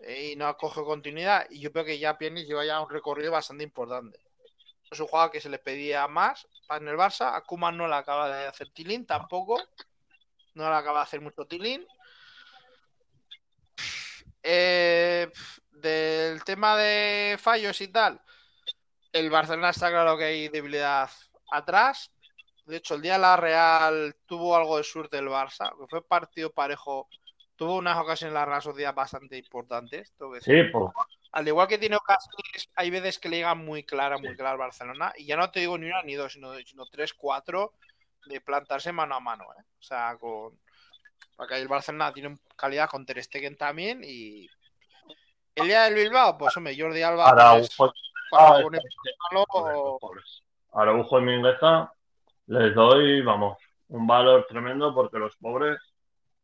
eh, y no ha cogido continuidad. Y yo creo que ya Pjanic lleva ya un recorrido bastante importante. Es un jugador que se le pedía más en el Barça. A Koeman no le acaba de hacer tilín tampoco. No le acaba de hacer mucho tilín. Eh, del tema de fallos y tal, el Barcelona está claro que hay debilidad atrás. De hecho, el día de la Real tuvo algo de suerte el Barça, que fue partido parejo. Tuvo unas ocasiones en la Real Sociedad bastante importantes. Sí, pues. Al igual que tiene ocasiones, hay veces que le llegan muy clara, muy clara al Barcelona. Y ya no te digo ni una ni dos, sino, sino tres, cuatro de plantarse mano a mano. ¿eh? O sea, con. Porque el Barcelona tiene calidad con Ter Stegen también. Y. El día del Bilbao, pues hombre, Jordi Alba. Araujo, ah, Araujo y Mingueza les doy, vamos, un valor tremendo porque los pobres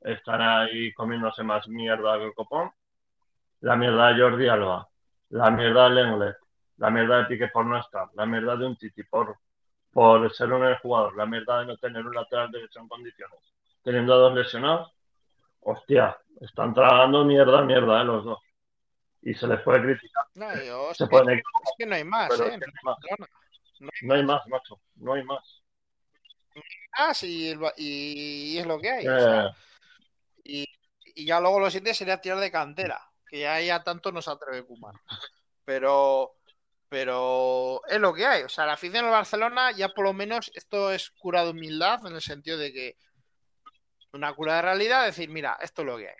están ahí comiéndose más mierda que el copón. La mierda de Jordi Alba, la mierda de Lenglet, la mierda de Pique por no estar, la mierda de un Titi por, por ser un jugador, la mierda de no tener un lateral derecho en condiciones, teniendo a dos lesionados. Hostia, están tragando mierda, mierda, eh, los dos. Y se les puede criticar. No, se es que no hay más, ¿eh? no hay más, macho, no hay más y, es lo que hay. y, ya luego lo siguiente sería tirar de cantera, que ya, ya tanto no se atreve Kuman. Pero, pero es lo que hay. O sea, la afición del Barcelona ya por lo menos esto es cura de humildad en el sentido de que una cura de realidad, decir, mira, esto es lo que hay.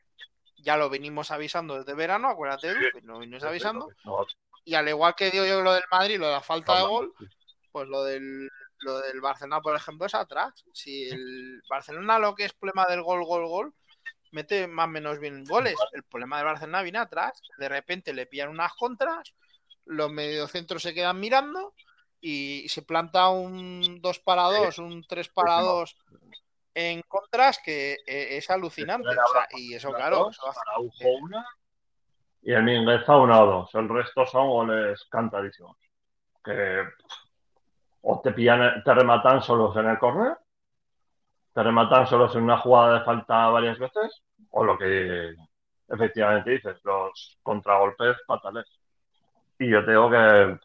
Ya lo venimos avisando desde verano, acuérdate, no venimos avisando. Y al igual que digo yo lo del Madrid, lo de la falta de gol, pues lo del lo del Barcelona, por ejemplo, es atrás. Si el Barcelona lo que es problema del gol, gol, gol, mete más o menos bien goles. El problema del Barcelona viene atrás. De repente le pillan unas contras, los mediocentros se quedan mirando y se planta un 2 para 2, un 3 para 2 en contras que eh, es alucinante. y eso, claro, y el Mingueza 1 o 2. El resto son goles cantadísimos. Que o te pillan, te rematan solos en el córner, te rematan solos en una jugada de falta varias veces, o lo que efectivamente dices, los contragolpes fatales. Y yo tengo que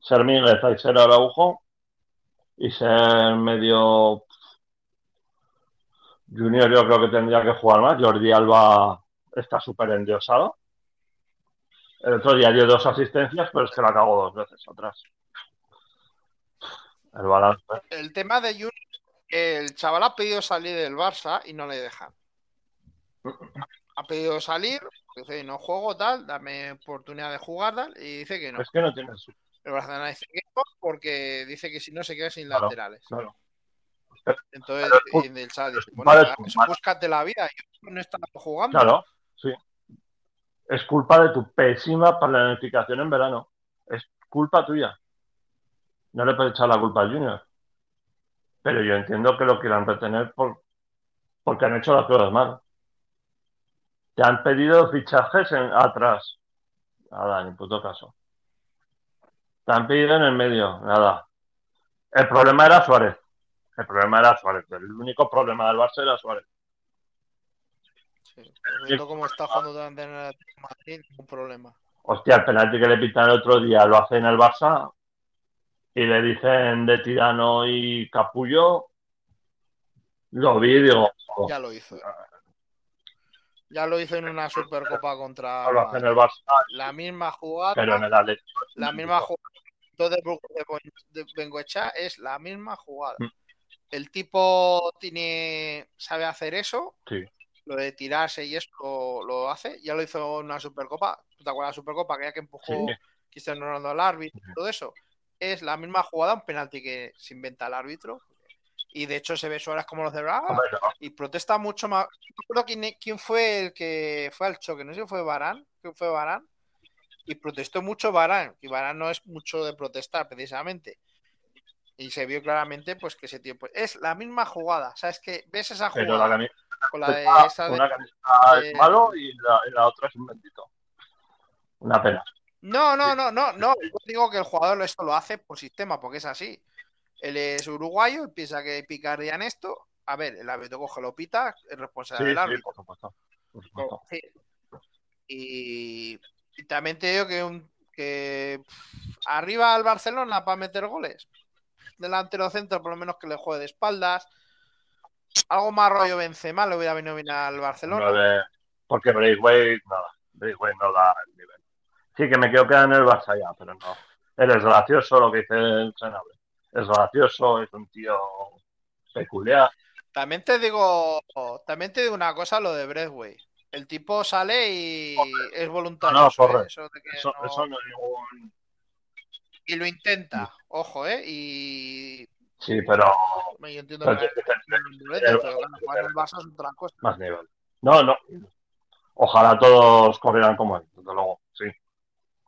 ser Miguel y ser Araujo y ser medio Junior yo creo que tendría que jugar más. Jordi Alba está súper endiosado. El otro día dio dos asistencias, pero es que la cago dos veces atrás. El balance. El tema de Junior, el chaval ha pedido salir del Barça y no le dejan. Ha pedido salir, dice, no juego tal, dame oportunidad de jugar tal, y dice que no. Es que no tiene su... El Barcelona dice que no, porque dice que si no se queda sin laterales. Claro. Entonces, el chaval dice, bueno, búscate la vida, yo no estaba jugando. Claro, sí. Es culpa de tu pésima planificación en verano. Es culpa tuya. No le puedes echar la culpa al Junior. Pero yo entiendo que lo quieran retener por, porque han hecho las cosas mal. Te han pedido fichajes en, atrás. Nada, ni puto caso. Te han pedido en el medio. Nada. El problema era Suárez. El problema era Suárez. El único problema del Barça era Suárez. Sí, viendo cómo está jugando durante el Madrid, ningún problema. Hostia, el penalti que le pitan el otro día lo hace en el Barça y le dicen de tirano y capullo, lo vi digo. Oh". Ya lo hizo. Ya lo hizo en una Supercopa contra en el Barça, la misma jugada. Pero en el La misma jugada de Bengoecha es la misma jugada. Mm. El tipo tiene sabe hacer eso. Sí. Lo de tirarse y eso lo, hace. Ya lo hizo en una Supercopa. ¿Te acuerdas de la Supercopa? Que ya que empujó sí. Cristiano Ronaldo al árbitro y todo eso es la misma jugada, un penalti que se inventa el árbitro. Y de hecho se ve Suárez como lo cerraba y protesta mucho más. No quién, quién, fue el que fue al choque, no sé si fue Barán, que fue Barán, y protestó mucho Barán, y Barán no es mucho de protestar precisamente. Y se vio claramente pues que ese tiempo es la misma jugada, o sea, es que ves esa jugada con la de esa una es malo y la, otra es un bendito. Una pena. No, no, no, no, no. Yo digo que el jugador esto lo hace por sistema, porque es así. Él es uruguayo, él piensa que picarían esto. A ver, el árbitro coge lo pita, es responsable del árbitro. Y, también te digo que, un, que arriba al Barcelona para meter goles. Delantero centro, por lo menos que le juegue de espaldas. Algo más rollo Benzema le hubiera venido bien al Barcelona. porque Braithwaite, nada. Braithwaite no da el nivel. Sí, que me quiero quedar en el Barça ya, pero no. Él es gracioso, lo que dice el entrenable. Es gracioso, es un tío peculiar. También te digo, también te digo una cosa, lo de Breathway. El tipo sale y es voluntario. No, no, corre. ¿eh? Eso de que Eso, no- eso no es ningún... Y lo intenta, ojo, ¿eh? Y Sí, pero yo entiendo pero que pero [LAUGHS] jugar el Barça es otra cosa. más nivel. No, no. Ojalá todos corrieran como él, desde luego. Sí.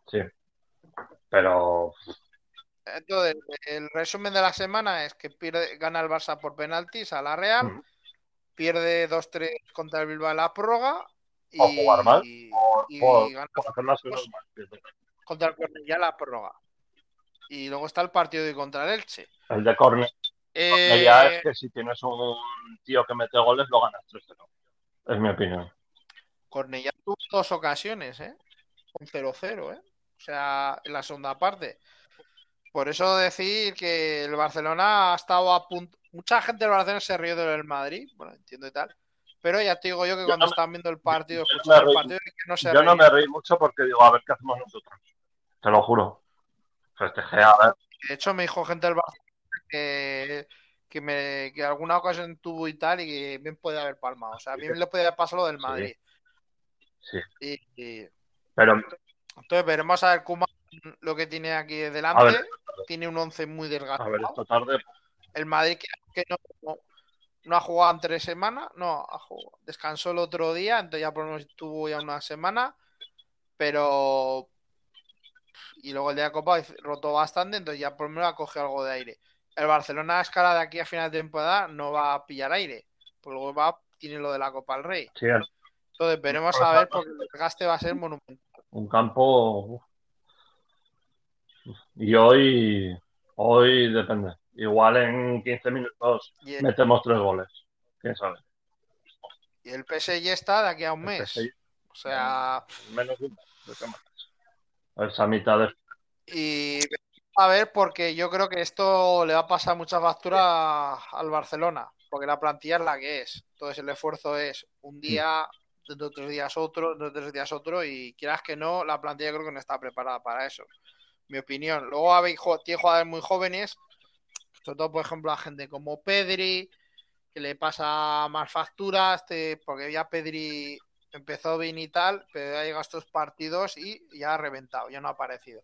Sí. Pero Entonces, el resumen de la semana es que pierde, gana el Barça por penaltis a la Real, Mm. pierde 2-3 contra el Bilbao en la prórroga y, Por jugar mal, y por, gana por hacer las cosas contra el Cornellá en la prórroga. Y luego está el partido de contra el Elche. El de córner Eh, ya es que si tienes un tío que mete goles, lo ganas 3-0. Es mi opinión. Cornellá tuvo dos ocasiones, ¿eh? Con 0-0, ¿eh? O sea, en la segunda parte. Por eso decir que el Barcelona ha estado a punto. Mucha gente del Barcelona se rió del Madrid, bueno, entiendo y tal. Pero ya te digo yo que Yo cuando no están viendo el partido, no escuchando el partido, que no se Yo no ríen. me reí mucho porque digo, a ver qué hacemos nosotros. Te lo juro. A. De hecho, me dijo gente del Barcelona que, que, me, que alguna ocasión tuvo y tal, y que bien puede haber palmado. O sea, bien le puede haber pasado lo del. Madrid. Sí. Y, y- Pero entonces veremos a ver Koeman lo que tiene aquí A delante. ver. Tiene un 11 muy delgado. a ver, esta tarde El Madrid que, que no, no ha jugado en tres semanas, no, ha jugado- descansó el otro día, entonces ya por lo menos tuvo ya una semana, pero y luego el día de Copa rotó bastante, entonces ya por lo menos ha cogido algo de aire. El Barcelona a escala de aquí a final de temporada no va a pillar aire, pues luego va, tiene lo de la Copa del Rey. sí, Entonces veremos a ver porque el desgaste va a ser monumental. un campo. Y hoy, hoy depende. Igual en 15 minutos el, metemos tres goles. ¿Quién sabe? y el PSG está de aquí a un El mes. PSG, O sea, menos de un mes. Esa mitad de Y a ver, porque yo creo que esto le va a pasar mucha factura al Barcelona, porque la plantilla es la que es. Entonces el esfuerzo es un día, dentro de otros días otro, de tres días otro, y quieras que no, la plantilla creo que no está preparada para eso. Mi opinión. Luego habéis, tiene jugadores muy jóvenes, sobre todo, por ejemplo, a gente como Pedri, que le pasa más facturas, te- porque ya Pedri empezó bien y tal, pero ya llega a estos partidos y ya ha reventado, ya no ha aparecido.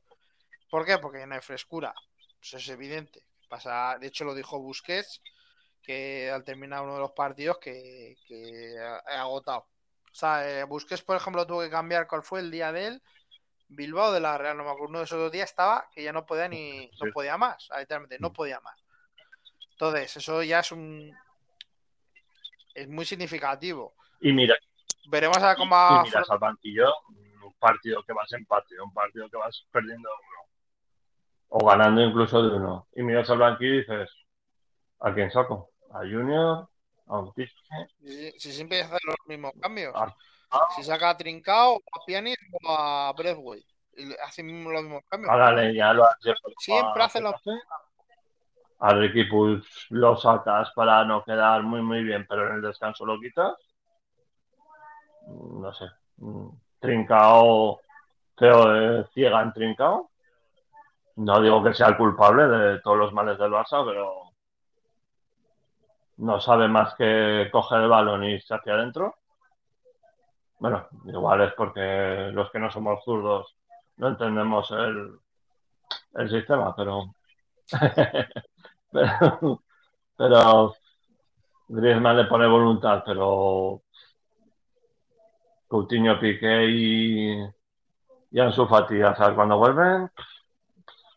¿Por qué? Porque no hay frescura. Eso es evidente. Pasa, de hecho, lo dijo Busquets, que al terminar uno de los partidos que, que ha ha agotado. O sea, eh, Busquets, por ejemplo, tuvo que cambiar cuál fue el día de él. Bilbao de la Real, no me acuerdo. Uno de esos dos días estaba que ya no podía ni, no podía más. Literalmente, no podía más. Entonces, eso ya es un es muy significativo. Y mira, Veremos a cómo va miras al banquillo, un partido que vas empate, un partido que vas perdiendo uno, o ganando incluso de uno. Y miras al banquillo y dices, ¿a quién saco? ¿A Junior? ¿A un Tige? si, si siempre hace los mismos cambios. ¿A Si saca a Trincao, a Pjanic o a Breathway. Hace los mismos cambios. Hágale, ya lo Siempre a hace lo Getafe. Al Ricky Puig lo sacas para no quedar muy muy bien, pero en el descanso lo quitas. No sé. Trincao, feo ciega en Trincao. No digo que sea el culpable de todos los males del Barça, pero no sabe más que coger el balón y irse hacia adentro. Bueno, igual es porque los que no somos zurdos no entendemos el, el sistema, pero [LAUGHS] pero, pero Griezmann le pone voluntad, pero Coutinho, Piqué y, y Ansu Fati, a saber cuándo vuelven,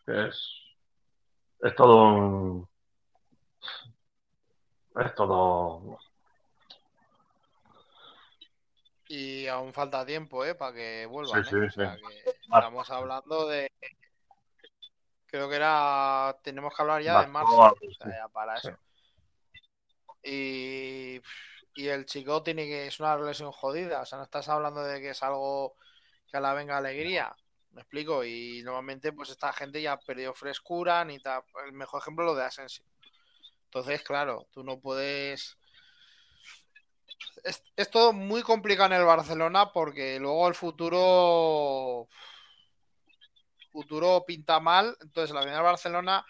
es, es todo un es todo Y aún falta tiempo, ¿eh? Para que vuelvan. Sí, sí, ¿eh? Que estamos hablando de. Creo que era. Tenemos que hablar ya de marzo. O sea, ya para eso. Y, y el chico tiene que. Es una lesión jodida. O sea, no estás hablando de que es algo que a la venga alegría. Me explico. Y normalmente, pues esta gente ya ha perdido frescura. Ni tal. El mejor ejemplo es lo de Asensio. Entonces, claro, tú no puedes. es, es todo muy complicado en el Barcelona porque luego el futuro futuro pinta mal. Entonces, la final Barcelona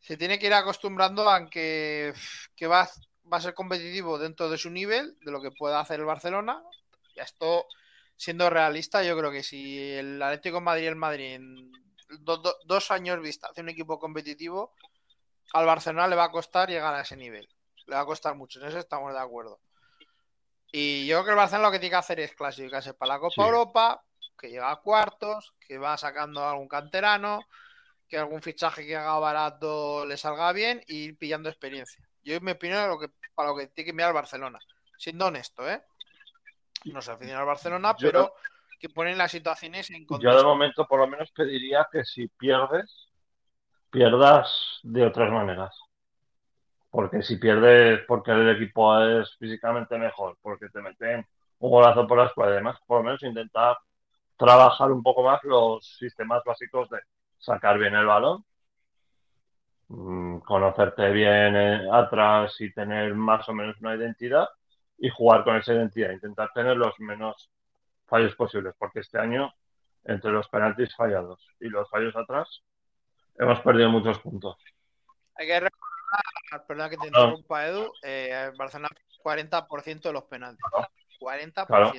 se tiene que ir acostumbrando a que, que va, va, a ser competitivo dentro de su nivel, de lo que pueda hacer el Barcelona. Ya esto, siendo realista, yo creo que si el Atlético de Madrid y el Madrid en do, do, dos años vista hace un equipo competitivo, al Barcelona le va a costar llegar a ese nivel. Le va a costar mucho, en eso estamos de acuerdo. Y yo creo que el Barcelona lo que tiene que hacer es clasificarse para la Copa sí. Europa, que llega a cuartos, que va sacando algún canterano, que algún fichaje que haga barato le salga bien y ir pillando experiencia. Yo me opino lo que, para lo que tiene que mirar Barcelona. Siendo honesto, ¿eh? No se aficiona al Barcelona, yo, pero que ponen las situaciones en contexto. Yo de momento por lo menos pediría que si pierdes, pierdas de otras maneras. Porque si pierdes porque el equipo es físicamente mejor, porque te meten un golazo por la escuadra, además, por lo menos intentar trabajar un poco más los sistemas básicos de sacar bien el balón, conocerte bien eh, atrás y tener más o menos una identidad y jugar con esa identidad, intentar tener los menos fallos posibles, porque este año, entre los penaltis fallados y los fallos atrás, hemos perdido muchos puntos. Hay que recordar, perdón que te interrumpa. Edu, eh, Barcelona 40% de los penaltis. Claro. 40%. Claro.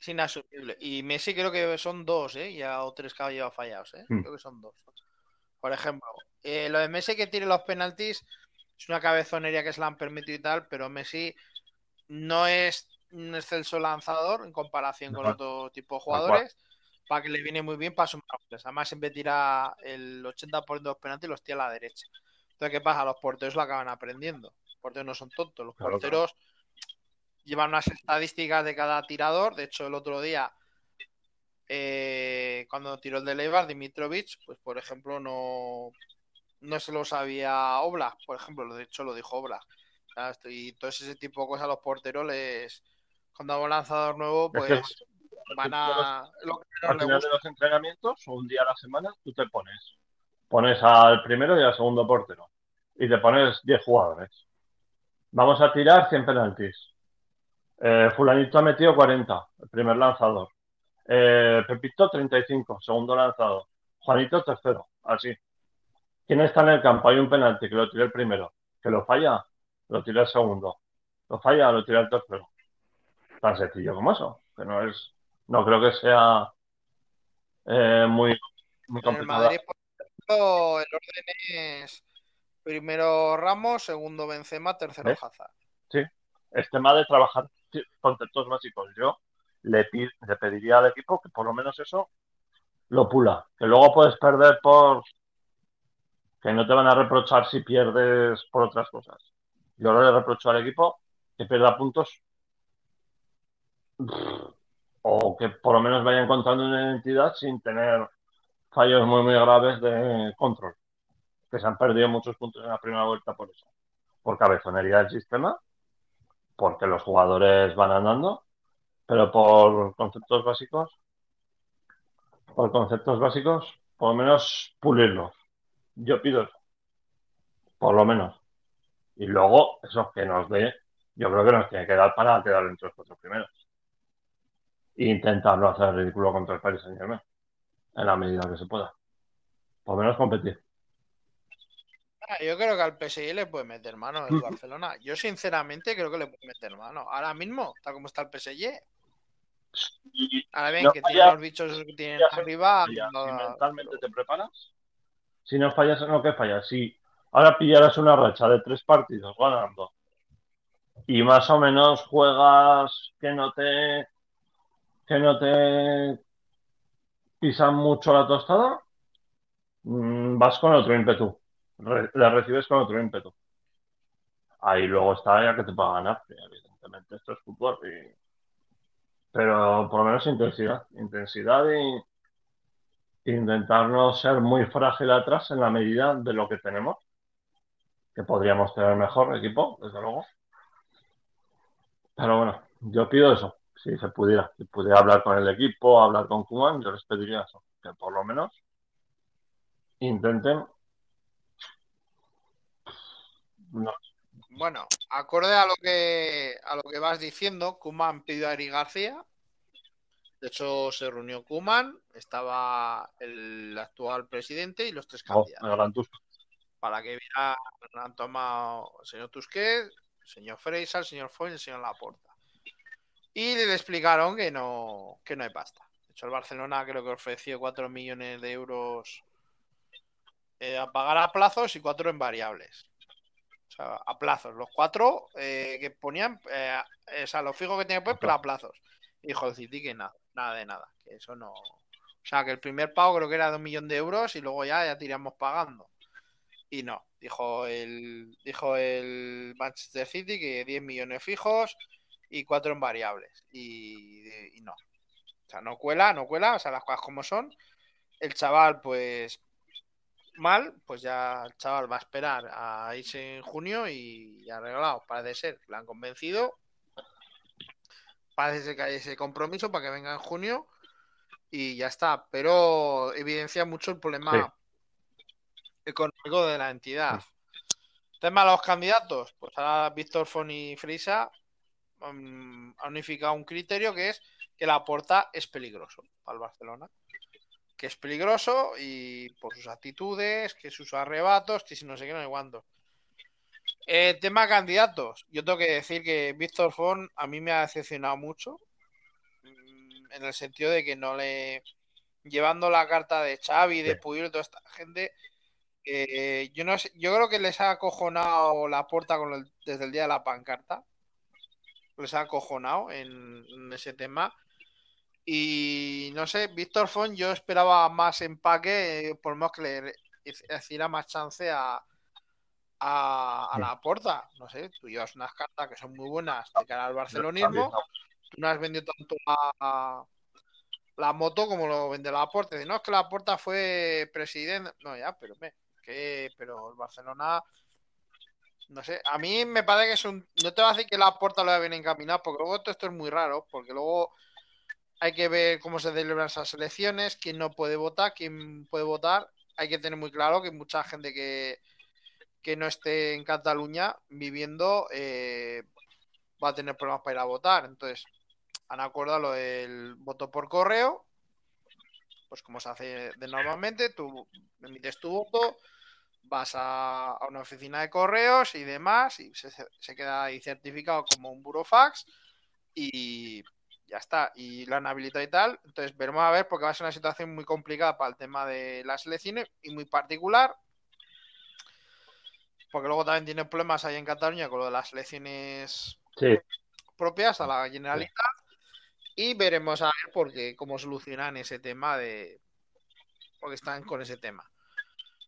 Es inasumible. Y Messi creo que son dos, ¿eh? Ya o tres que ha llevado fallados, ¿eh? Mm. Creo que son dos. Por ejemplo, eh, lo de Messi que tire los penaltis es una cabezonería que se la han permitido y tal, pero Messi no es un excelso lanzador en comparación no. con otro tipo de jugadores. Para que le viene muy bien para sumar goles. Además, siempre tira el 80% de los penaltis y los tira a la derecha. Entonces, ¿qué pasa? Los porteros lo acaban aprendiendo. Los porteros no son tontos. Los claro, porteros claro llevan unas estadísticas de cada tirador. De hecho, el otro día, eh, cuando tiró el de Leibar, Dimitrovic, pues por ejemplo, no, no se lo sabía Oblak, por ejemplo, de hecho lo dijo Oblak. Y todo ese tipo de cosas a los porteros les. Cuando hago lanzador nuevo, pues es que, van a. Lo que al final de los entrenamientos, o un día a la semana, tú te pones. Pones al primero y al segundo portero. Y te pones 10 jugadores. Vamos a tirar 100 penaltis eh, fulanito ha metido 40, el primer lanzador. Eh, Pepito 35, segundo lanzador. Juanito tercero, así. ¿Quién está en el campo? Hay un penalti que lo tira el primero. Que lo falla, lo tira el segundo. Lo falla, lo tira el tercero. Tan sencillo como eso. Que no es, no creo que sea eh, muy, muy complicado. En el Madrid, por ejemplo, el orden es primero Ramos, segundo Benzema, tercero ¿Eh? Hazard. Sí, es tema de trabajar conceptos básicos. Yo le, le pediría al equipo que por lo menos eso lo pula. Que luego puedes perder por que no te van a reprochar si pierdes por otras cosas. Yo le reprocho al equipo que pierda puntos o que por lo menos vaya encontrando una identidad sin tener fallos muy muy graves de control. Que se han perdido muchos puntos en la primera vuelta por eso. Por cabezonería del sistema porque los jugadores van andando, pero por conceptos básicos, por conceptos básicos, por lo menos pulirlos. Yo pido eso, por lo menos. Y luego, eso que nos dé, yo creo que nos tiene que dar para quedar entre los cuatro primeros. E intentar no hacer ridículo contra el Paris Saint Germain, en la medida que se pueda. Por lo menos competir. Ah, yo creo que al PSG le puede meter mano el Barcelona. Yo sinceramente creo que le puede meter mano. Ahora mismo, está como está el PSG. Ahora bien, no que tiene los bichos que tienen arriba. No, mentalmente te preparas, si no fallas en lo que fallas, si ahora pillaras una racha de tres partidos ganando y más o menos juegas que no te que no te pisan mucho la tostada, mm, vas con otro ímpetu la recibes con otro ímpetu. Ahí luego está ya que te pueda ganar, evidentemente esto es fútbol. Y... Pero por lo menos intensidad, intensidad y intentar no ser muy frágil atrás en la medida de lo que tenemos, que podríamos tener mejor equipo, desde luego. Pero bueno, yo pido eso, si se pudiera, si pudiera hablar con el equipo, hablar con Kuman, yo les pediría eso, que por lo menos intenten no. Bueno, acorde a lo que a lo que vas diciendo, Kuman pidió a Eric García. De hecho, se reunió Kuman, estaba el actual presidente y los tres Oh, candidatos. Para que vieran, han tomado el señor Tusquet, el señor Freisa, el señor Foy y el señor Laporta. Y le explicaron que no, que no hay pasta. De hecho, el Barcelona creo que ofreció 4 millones de euros eh, a pagar a plazos y 4 en variables. O sea, a plazos. Los cuatro eh, que ponían, eh, o sea, los fijos que tenían pues, pero a plazos. Y dijo el City que nada, nada de nada. Que eso no. O sea, que el primer pago creo que era de un millón de euros y luego ya, ya tiramos pagando. Y no, dijo el, dijo el Manchester City que 10 millones fijos y 4 en variables. Y, no. O sea, no cuela, no cuela, o sea, las cosas como son. El chaval, pues, mal, pues ya el chaval va a esperar a irse en junio y arreglado. Parece ser, le han convencido. Parece que hay ese compromiso para que venga en junio y ya está. Pero evidencia mucho el problema económico de la entidad. Tema de los candidatos, pues ahora Víctor Fon y Frisa han unificado un criterio que es que la porta es peligroso para el Barcelona. Que es peligroso y por sus actitudes, que sus arrebatos, que si no sé qué, no sé cuándo. Eh, tema candidatos. Yo tengo que decir que Víctor Fon a mí me ha decepcionado mucho. mm, En el sentido de que no le. Llevando la carta de Xavi, de. Puyol, toda esta gente. eh, yo no sé, yo creo que les ha acojonado la puerta con el- desde el día de la pancarta. Les ha acojonado en, en ese tema. Y no sé, Víctor Font, yo esperaba más empaque, eh, por lo menos que le hiciera más chance a, a, la puerta. No sé, tú llevas unas cartas que son muy buenas de cara al barcelonismo. Tú no has vendido tanto la, la moto como lo vende la Porta. Dice, no, es que la Porta fue presidente. No, ya, pero me, que, pero el Barcelona. No sé, a mí me parece que es un. No te va a decir que la Porta lo haya bien encaminado, porque luego todo esto es muy raro, porque luego hay que ver cómo se celebran esas elecciones, quién no puede votar, quién puede votar. Hay que tener muy claro que mucha gente que, que no esté en Cataluña viviendo eh, va a tener problemas para ir a votar. Entonces, han acordado lo del voto por correo, pues como se hace de normalmente, tú emites tu voto, vas a, una oficina de correos y demás, y se, queda ahí certificado como un burofax y ya está, y lo han habilitado y tal. Entonces, veremos a ver, porque va a ser una situación muy complicada para el tema de las elecciones y muy particular. Porque luego también tiene problemas ahí en Cataluña con lo de las elecciones Sí, propias a la Generalitat y veremos a ver por qué, cómo solucionan ese tema de porque están con ese tema.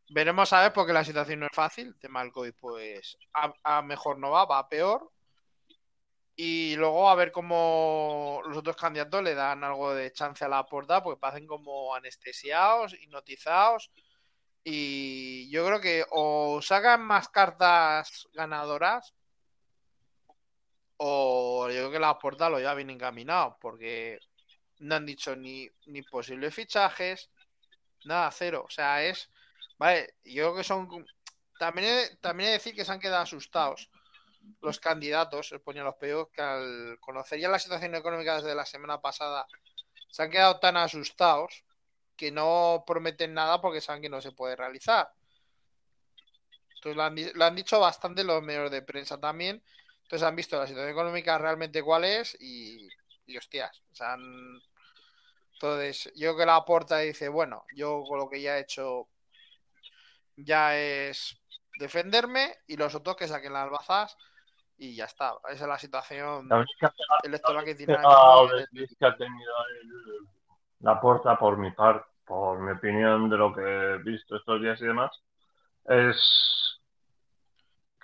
Veremos a ver porque la situación no es fácil, el tema del COVID pues a, a mejor no va, va a peor. Y luego a ver cómo los otros candidatos le dan algo de chance a la porta, porque parecen como anestesiados, hipnotizados. Y yo creo que o sacan más cartas ganadoras o yo creo que la porta lo ya bien encaminado, porque no han dicho ni, ni posibles fichajes, nada, cero. O sea, es. Vale, yo creo que son. También he, también de decir que se han quedado asustados los candidatos, se ponían los peos, que al conocer ya la situación económica desde la semana pasada, se han quedado tan asustados que no prometen nada porque saben que no se puede realizar. Entonces lo han, lo han dicho bastante los medios de prensa también. Entonces han visto la situación económica realmente cuál es y, y hostias. O sea, han... Entonces, yo que la porta dice, bueno, yo con lo que ya he hecho ya es defenderme y los otros que saquen las bazas y ya está. Esa es la situación electoral que tiene que ha tenido el- la porta por mi par, por mi opinión de lo que he visto estos días y demás, es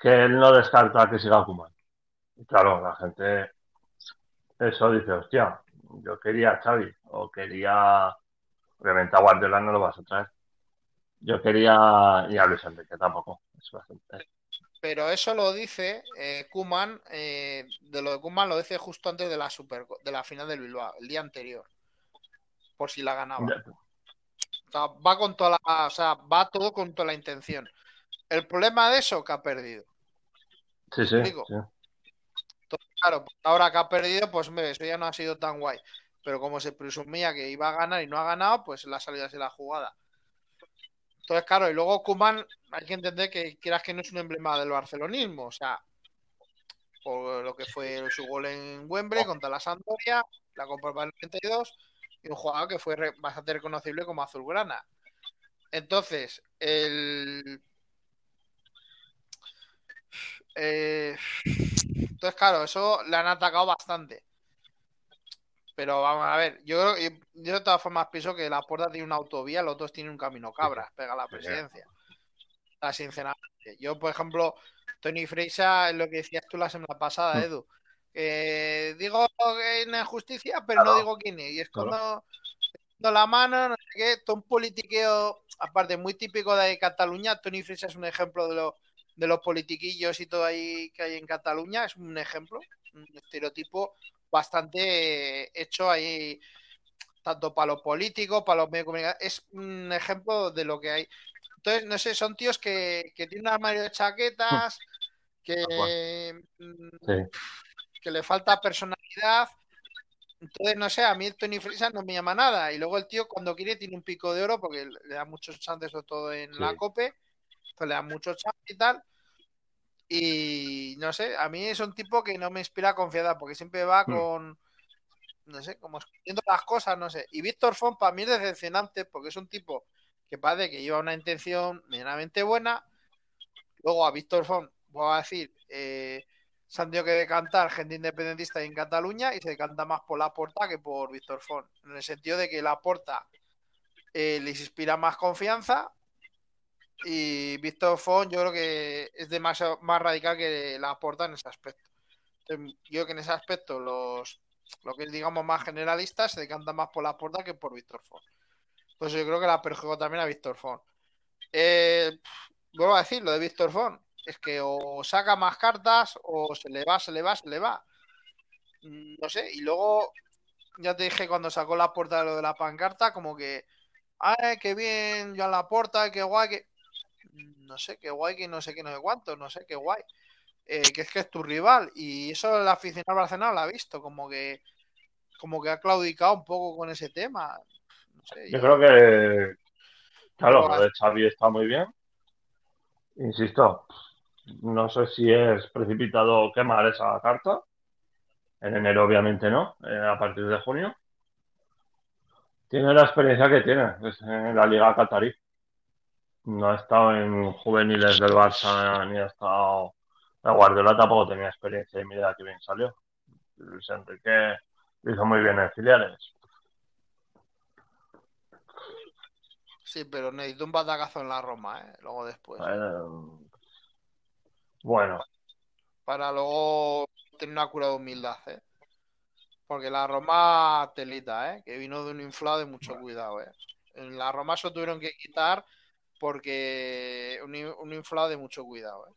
que él no descarta que siga Koeman. Y claro, la gente eso dice, hostia, yo quería a Xavi o quería obviamente a Guardiola no lo vas a traer. Yo quería y a Luis Enrique tampoco. Es bastante. Pero eso lo dice eh, Kuman, eh, de lo de Kuman lo dice justo antes de la super de la final del Bilbao, el día anterior, por si la ganaba. O sea, va con toda la, o sea, va todo con toda la intención. El problema de eso que ha perdido. Sí, sí, sí. Entonces, claro, ahora que ha perdido, pues hombre, eso ya no ha sido tan guay. Pero como se presumía que iba a ganar y no ha ganado, pues la salida de la jugada. Entonces, claro, y luego Kuman, hay que entender que quieras que no es un emblema del barcelonismo, o sea, por lo que fue su gol en Wembley contra la Sampdoria, la Copa del 92, y un jugador que fue bastante reconocible como azulgrana. Entonces, el. Eh, entonces, claro, eso le han atacado bastante. Pero vamos a ver, yo creo que yo de todas formas pienso que la puerta tiene una autovía, los otros tienen un camino cabra, pega la presidencia. sinceramente. Yo, por ejemplo, Tony Freisa es lo que decías tú la semana pasada, mm. Edu. digo que es justicia, pero no digo quién es. Y es cuando, la mano, no sé qué, todo un politiqueo, aparte muy típico de Cataluña. Tony Freisa es un ejemplo de, lo, de los politiquillos y todo ahí que hay en Cataluña, es un ejemplo, un estereotipo bastante hecho ahí, tanto para los políticos, para los medios de comunicación. Es un ejemplo de lo que hay. Entonces, no sé, son tíos que, que tienen un armario de chaquetas, [LAUGHS] que, mm, que le falta personalidad. Entonces, no sé, a mí el Tony Frisa no me llama nada. Y luego el tío, cuando quiere, tiene un pico de oro, porque le da muchos chances, sobre todo en la COPE. Entonces, le da muchos chances y tal. Y no sé, a mí es un tipo que no me inspira confianza porque siempre va hmm. con, no sé, como escondiendo las cosas, no sé. Y Víctor Font para mí es decepcionante porque es un tipo que parece que lleva una intención medianamente buena. Luego a Víctor Font, voy a decir, eh, se han tenido que decantar gente independentista en Cataluña y se decanta más por la porta que por Víctor Font. En el sentido de que la porta eh, les inspira más confianza y Víctor Font yo creo que es demasiado más radical que la aporta en ese aspecto. yo creo que en ese aspecto los lo que digamos más generalistas se decantan más por la porta que por Víctor Font. Entonces yo creo que la perjudicó también a Víctor Font. Eh, vuelvo a decir, lo de Víctor Font es que o saca más cartas o se le va, se le va, se le va. No sé, y luego ya te dije cuando sacó la puerta de lo de la pancarta, como que, ay, qué bien, yo la puerta, qué guay, que no sé, qué guay, que no sé qué, no sé cuánto, no sé, qué guay. Eh, que es que es tu rival. Y eso el aficionado Barcelona lo ha visto, como que como que ha claudicado un poco con ese tema. yo, creo que, claro, lo de Xavi está muy bien. Insisto, no sé si es precipitado quemar esa carta. En enero, obviamente, no. Eh, a partir de junio. Tiene la experiencia que tiene en la Liga Qatarí no ha estado en juveniles del Barça ni ha estado. La Guardiola tampoco tenía experiencia y mira que bien salió. Luis Enrique lo hizo muy bien en filiales. Sí, pero necesito un batacazo en la Roma, ¿eh? Luego después. bueno. Para luego tener una cura de humildad, ¿eh? Porque la Roma telita, ¿eh? Que vino de un inflado de mucho cuidado, ¿eh? En la Roma se tuvieron que quitar porque un, inflado de mucho cuidado. ¿eh?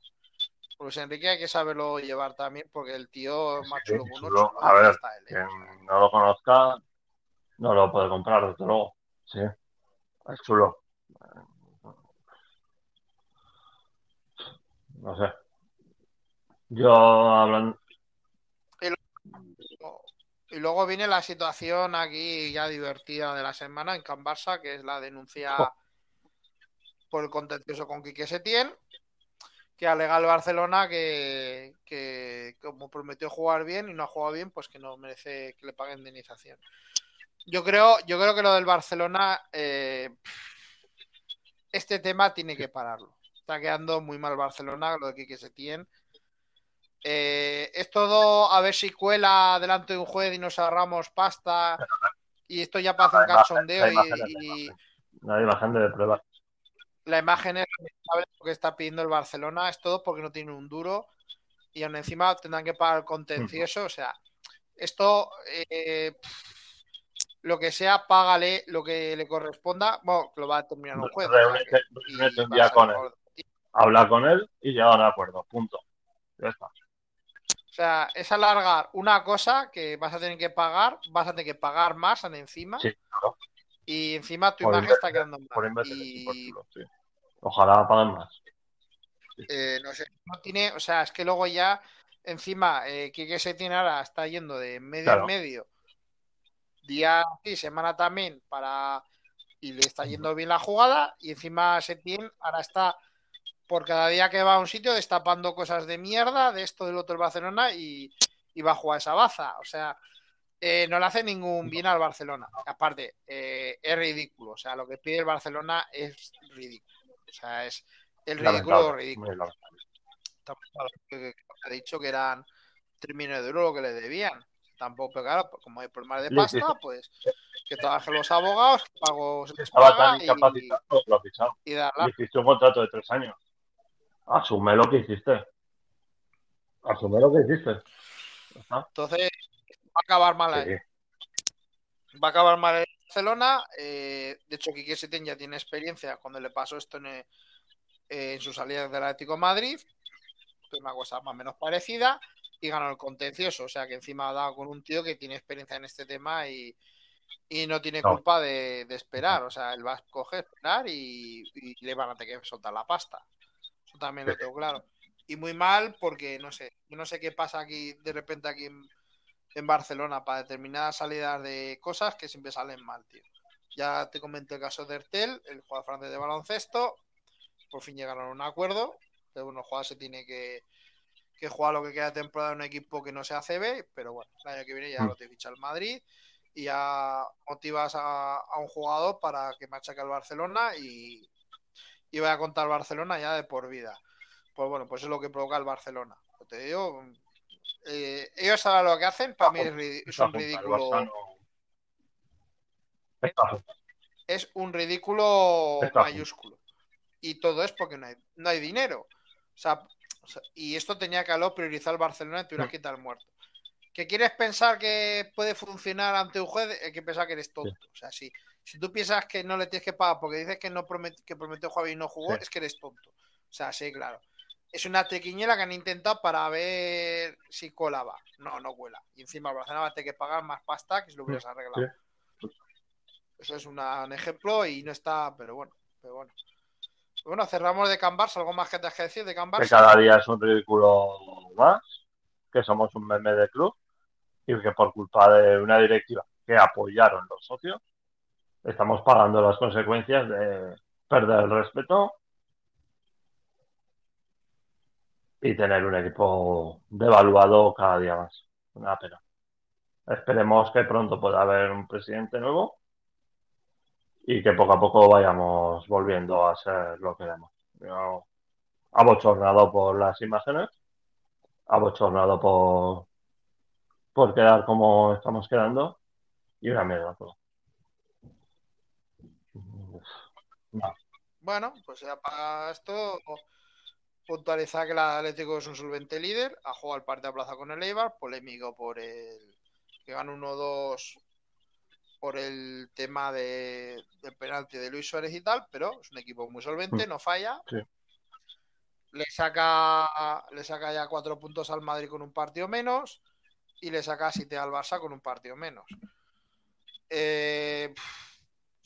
Pues Enrique hay que saberlo llevar también, porque el tío es más chulo A ver, ¿eh? quien no lo conozca, no lo puede comprar, desde luego. Sí, es chulo. No sé. Yo hablando. Y luego viene la situación aquí ya divertida de la semana en Can Barça, que es la denuncia por el contencioso con Quique Setién, que alega el Barcelona que, como prometió jugar bien y no ha jugado bien, pues que no merece que le paguen indemnización. Yo creo, yo creo que lo del Barcelona, eh, este tema tiene que pararlo. Está quedando muy mal Barcelona, lo de Quique Setién. Eh, es todo a ver si cuela delante de un juez y nos ahorramos pasta y esto ya pasa un cachondeo y, La imagen de prueba la imagen es lo que está pidiendo el Barcelona, es todo porque no tiene un duro y aún encima tendrán que pagar el contencioso. O sea, esto, eh, lo que sea, págale lo que le corresponda. Bueno, lo va a terminar un juez. con él. Habla con él y llegar a acuerdo. Punto. Ya está. O sea, es alargar una cosa que vas a tener que pagar, vas a tener que pagar más encima. Sí, claro. Y encima tu imagen está quedando mal. y... Ojalá paguen más. Eh, no sé, no tiene, o sea, es que luego ya encima eh, Quique Setién ahora está yendo de medio Claro. en medio, día y semana también para y le está yendo bien la jugada y encima Setién ahora está por cada día que va a un sitio destapando cosas de mierda de esto del otro Barcelona y, y va a jugar esa baza, o sea, eh, no le hace ningún bien al Barcelona. Aparte, eh, es ridículo, o sea, lo que pide el Barcelona es ridículo, o sea, es el ridículo ridículo ha dicho que eran 3 millones de euros lo que le debían. Tampoco, claro, pues como hay problemas de pasta, sí. pues que trabajen los abogados, que pago se les Estaba paga tan y, y darla. Le hiciste un contrato de tres años. Asume lo que hiciste. Asume lo que hiciste. Entonces, va a acabar mal, Sí. va a acabar mal en Barcelona. Eh, de hecho, Quique Setién ya tiene experiencia cuando le pasó esto en, eh, en su salida del Atlético de Madrid. Fue una cosa más o menos parecida y ganó el contencioso. O sea que encima ha dado con un tío que tiene experiencia en este tema y, y no tiene No. culpa de, de esperar. O sea, él va a coger, esperar y, y le van a tener que soltar la pasta. Eso también lo tengo claro. Y muy mal porque no sé, yo no sé qué pasa aquí de repente aquí en, en Barcelona para determinadas salidas de cosas que siempre salen mal, tío. Ya te comenté el caso de Ertel, el jugador francés de baloncesto. Por fin llegaron a un acuerdo. Que bueno, el jugador se tiene que, que jugar lo que queda de temporada en un equipo que no sea CB, pero bueno, el año que viene ya Mm. lo te ficha el Madrid y ya motivas a, a un jugador para que machaque al Barcelona y, y vaya a contar Barcelona ya de por vida. Pues bueno, pues es lo que provoca el Barcelona. Te digo, eh, ellos saben lo que hacen, para mí es, un ridículo. Es un ridículo mayúsculo. Y todo es porque no hay, no hay dinero. O sea, y esto tenía que haberlo priorizar el Barcelona y tuvieras Sí. que quitar muerto. ¿Que quieres pensar que puede funcionar ante un juez? Hay que pensar que eres tonto. O sea, si, si tú piensas que no le tienes que pagar porque dices que no promet- que prometió jugar y no jugó, Sí. es que eres tonto. O sea, sí, claro. Es una triquiñela que han intentado para ver si colaba. No, no cuela. Y encima el Barcelona va a tener que pagar más pasta que si lo hubieras arreglado. Eso es una- un ejemplo y no está, pero bueno, pero bueno. Bueno, cerramos de Can Barça. ¿Algo más que te has que decir de Can Que cada día es un ridículo más. Que somos un meme de club. Y que por culpa de una directiva que apoyaron los socios, estamos pagando las consecuencias de perder el respeto y tener un equipo devaluado cada día más. Una pena. Esperemos que pronto pueda haber un presidente nuevo y que poco a poco vayamos volviendo a ser lo que éramos. Yo, abochornado por las imágenes, abochornado por, por quedar como estamos quedando y una mierda todo. No. Bueno, pues ya para esto, puntualizar que el Atlético es un solvente líder. Ha jugado el partido a plaza con el Eibar, polémico por el que gana 1-2 por el tema de, del penalti de Luis Suárez y tal, pero es un equipo muy solvente, Mm. no falla. Sí. Le saca, le saca ya cuatro puntos al Madrid con un partido menos y le saca siete al Barça con un partido menos. Eh,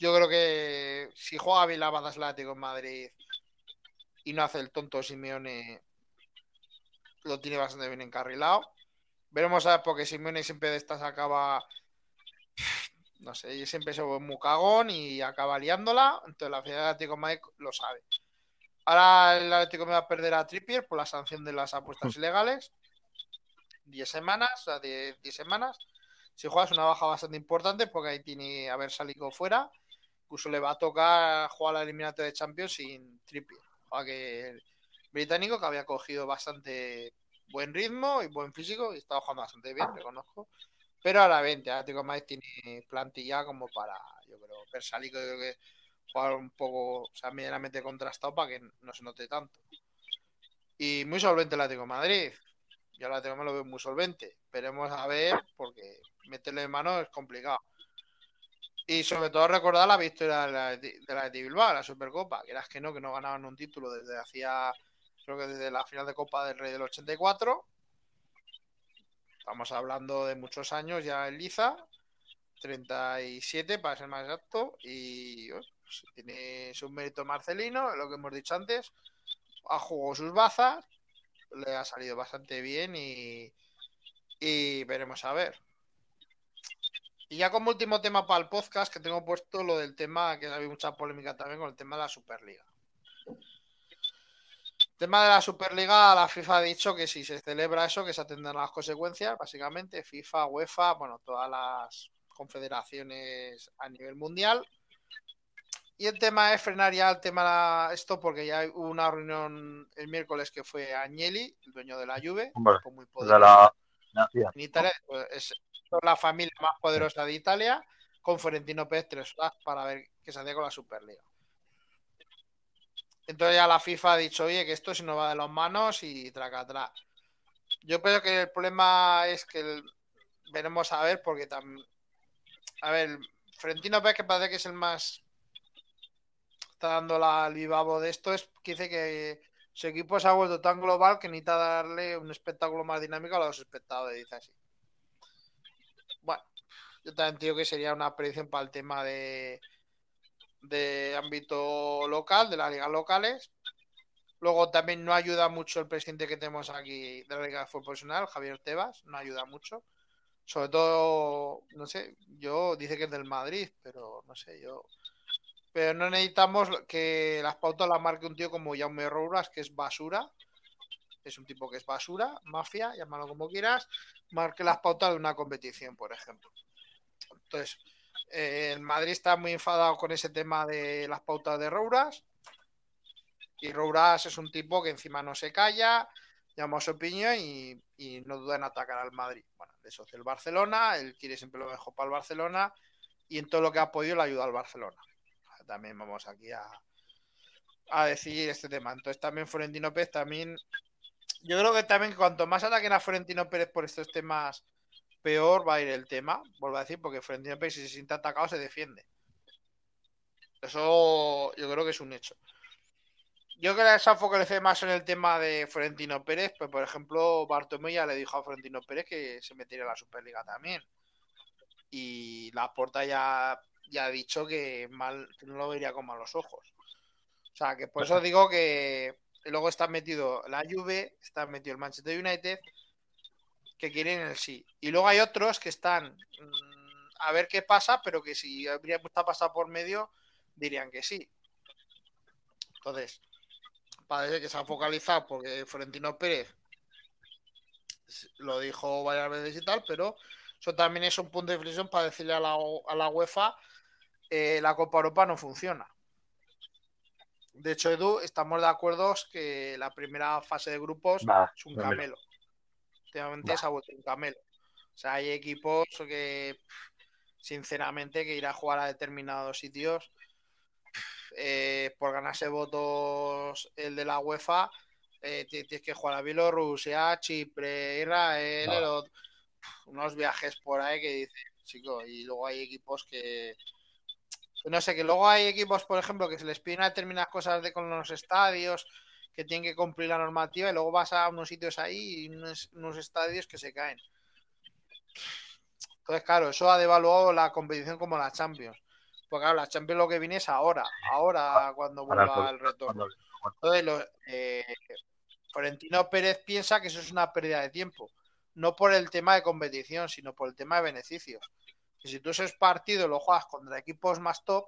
yo creo que si juega bien la banda Atlético en Madrid y no hace el tonto Simeone, lo tiene bastante bien encarrilado. Veremos a ver, porque Simeone siempre de estas acaba, no sé, y siempre se vuelve muy cagón y acaba liándola. Entonces la Atlético de Madrid lo sabe. Ahora el Atlético me va a perder a Trippier por la sanción de las apuestas ilegales. 10 semanas, o sea, 10 10 semanas. Si juegas una baja bastante importante porque ahí tiene que haber salido fuera. Incluso le va a tocar jugar la eliminatoria de Champions sin Trippier. Juega que el británico que había cogido bastante buen ritmo y buen físico y estaba jugando bastante bien, reconozco. Pero a la 20, Atlético Madrid tiene plantilla como para, yo creo, Persalico, yo creo que jugar un poco, o sea, medianamente contrastado para que no se note tanto. Y muy solvente el Atlético Madrid. Yo el Atlético me lo veo muy solvente. Veremos a ver, porque meterle en mano es complicado. Y sobre todo recordar la victoria de la de de Bilbao, la Supercopa, que eras que no, que no ganaban un título desde hacía, creo que desde la final de Copa del Rey del 84. Estamos hablando de muchos años ya en Liza, 37 para ser más exacto, y pues, tiene su mérito Marcelino, lo que hemos dicho antes. ha jugado sus bazas, le ha salido bastante bien y, y veremos a ver. Y ya como último tema para el podcast, que tengo puesto lo del tema, que ha habido mucha polémica también con el tema de la Superliga. El tema de la Superliga, la FIFA ha dicho que si se celebra eso, que se atenderán las consecuencias, básicamente, FIFA, UEFA, bueno, todas las confederaciones a nivel mundial. Y el tema es frenar ya el tema esto porque ya hubo una reunión el miércoles que fue Agnelli, el dueño de la Juve, muy de poderoso la en Italia, pues, es la familia más poderosa de Italia, con Florentino Pérez tres horas para ver qué se hacía con la Superliga. Entonces ya la FIFA ha dicho, oye, que esto se nos va de las manos y traca atrás. Yo creo que el problema es que el- veremos a ver, porque también. A ver, Florentino Pérez, que parece que es el más. Está dando la al vivavo de esto, es que dice que su equipo se ha vuelto tan global que necesita darle un espectáculo más dinámico a los espectadores, dice así. Yo también digo que sería una predicción para el tema de, de ámbito local, de las ligas locales. Luego también no ayuda mucho el presidente que tenemos aquí de la Liga de Fútbol Profesional, Javier Tebas, no ayuda mucho. Sobre todo, no sé, yo dice que es del Madrid, pero no sé, yo. Pero no necesitamos que las pautas las marque un tío como Jaume Rouras, que es basura. Es un tipo que es basura, mafia, llámalo como quieras. Marque las pautas de una competición, por ejemplo. Entonces, eh, el Madrid está muy enfadado con ese tema de las pautas de Rouras. Y Rouras es un tipo que encima no se calla, llama su opinión y, y no duda en atacar al Madrid. Bueno, de socio el Barcelona, él quiere siempre lo mejor para el Barcelona y en todo lo que ha podido le ayuda al Barcelona. También vamos aquí a, a decir este tema. Entonces también Florentino Pérez también... Yo creo que también cuanto más ataquen a Florentino Pérez por estos temas, peor va a ir el tema, vuelvo a decir, porque Florentino Pérez si se siente atacado se defiende. Eso yo creo que es un hecho. Yo creo que se ha focalizado más en el tema de Florentino Pérez, pues por ejemplo, Bartomeu ya le dijo a Florentino Pérez que se metiera en la Superliga también. Y la porta ya, ya ha dicho que mal que no lo vería con malos ojos. O sea, que por eso digo que luego está metido la Juve, está metido el Manchester United, que quieren el sí. Y luego hay otros que están mm, a ver qué pasa, pero que si habría está pasado por medio, dirían que sí. Entonces, parece que se ha focalizado porque Florentino Pérez lo dijo varias veces y tal, pero eso también es un punto de inflexión para decirle a la, a la UEFA eh, la Copa Europa no funciona. De hecho, Edu, estamos de acuerdo que la primera fase de grupos Va, es un camelo. Últimamente se ha vuelto un camelo. O sea, hay equipos que, sinceramente, que ir a jugar a determinados sitios eh, por ganarse votos el de la UEFA, eh, ti- tienes que jugar a Bielorrusia, Chipre, Israel, No. el otro- unos viajes por ahí que dices, chico, y luego hay equipos que. No sé, que luego hay equipos, por ejemplo, que se les piden determinadas cosas de con los estadios, que tienen que cumplir la normativa, y luego vas a unos sitios ahí y unos, unos estadios que se caen. Entonces, claro, eso ha devaluado la competición como la Champions. Porque claro, la Champions lo que viene es ahora, ahora cuando vuelva el- retorno. Entonces, eh, Florentino Pérez piensa que eso es una pérdida de tiempo. No por el tema de competición, sino por el tema de beneficios. Que si tú esos partidos lo juegas contra equipos más top,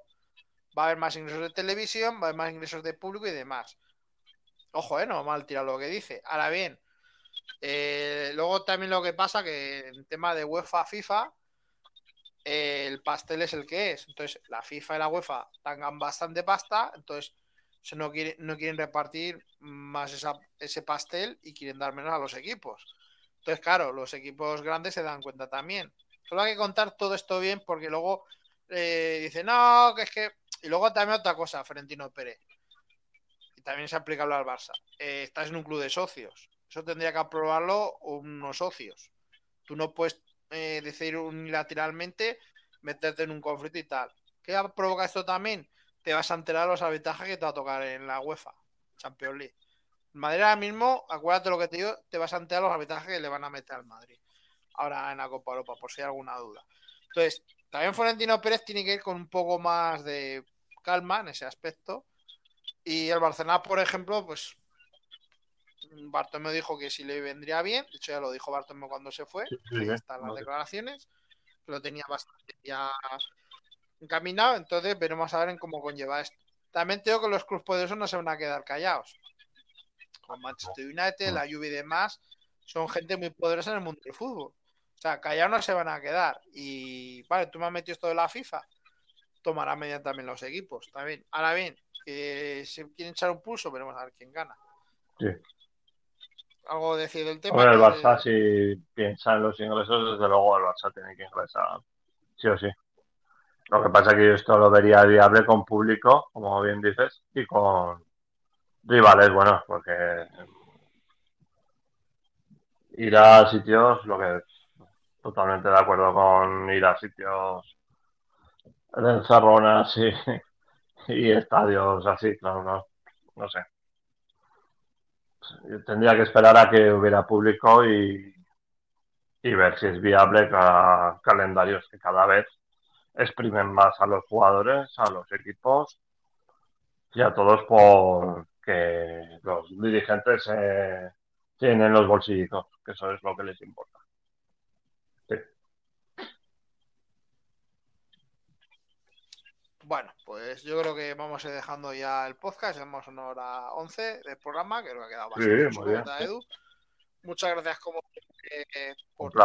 va a haber más ingresos de televisión, va a haber más ingresos de público y demás. Ojo, eh, no mal tirar lo que dice. Ahora bien, eh, luego también lo que pasa que en tema de UEFA, FIFA, eh, el pastel es el que es. Entonces, la FIFA y la UEFA tengan bastante pasta, entonces no, no quieren repartir más ese pastel y quieren dar menos a los equipos. Entonces, claro, los equipos grandes se dan cuenta también. Solo hay que contar todo esto bien porque luego eh, dice, no, que es que... Y luego también otra cosa, Florentino Pérez. También es aplicable al Barça. Eh, estás en un club de socios. Eso tendría que aprobarlo unos socios. Tú no puedes eh, decir unilateralmente meterte en un conflicto y tal. ¿Qué provoca esto también? Te vas a enterar los arbitrajes que te va a tocar en la UEFA Champions League. Madrid ahora mismo, acuérdate lo que te digo, te vas a enterar los arbitrajes que le van a meter al Madrid. Ahora en la Copa Europa, por si hay alguna duda. Entonces, también Florentino Pérez tiene que ir con un poco más de calma en ese aspecto. Y el Barcelona, por ejemplo, pues Bartomeu dijo que si le vendría bien, de hecho ya lo dijo Bartomeu cuando se fue, Sí, sí, sí. están las Vale. declaraciones, lo tenía bastante ya encaminado, entonces veremos a ver en cómo conlleva esto. También tengo que los clubes poderosos no se van a quedar callados. Con Manchester United, la Juve y demás, son gente muy poderosa en el mundo del fútbol. O sea, callados no se van a quedar. Y vale, tú me has metido esto de la FIFA, tomará medida también los equipos. También. Ahora bien, que se quieren echar un pulso, veremos a ver quién gana. Sí. Algo decir del tema. Hombre, el. Barça, De- si piensa en los ingresos, desde luego el Barça tiene que ingresar, sí o sí. Lo que pasa es que yo esto lo vería viable con público, como bien dices, y con rivales buenos, porque ir a sitios, lo que totalmente de acuerdo con ir a sitios de encerronas y, y estadios así, claro, no, no sé. Tendría que esperar a que hubiera público y, y ver si es viable cada calendarios que cada vez exprimen más a los jugadores, a los equipos y a todos por que los dirigentes eh, tienen los bolsillitos, que eso es lo que les importa. Sí. Bueno, pues yo creo que vamos a ir dejando ya el podcast. Hemos una hora 11 del programa, creo que ha quedado Sí, bastante chulo, bien, ¿verdad, sí. Edu? Muchas gracias como eh, por tu.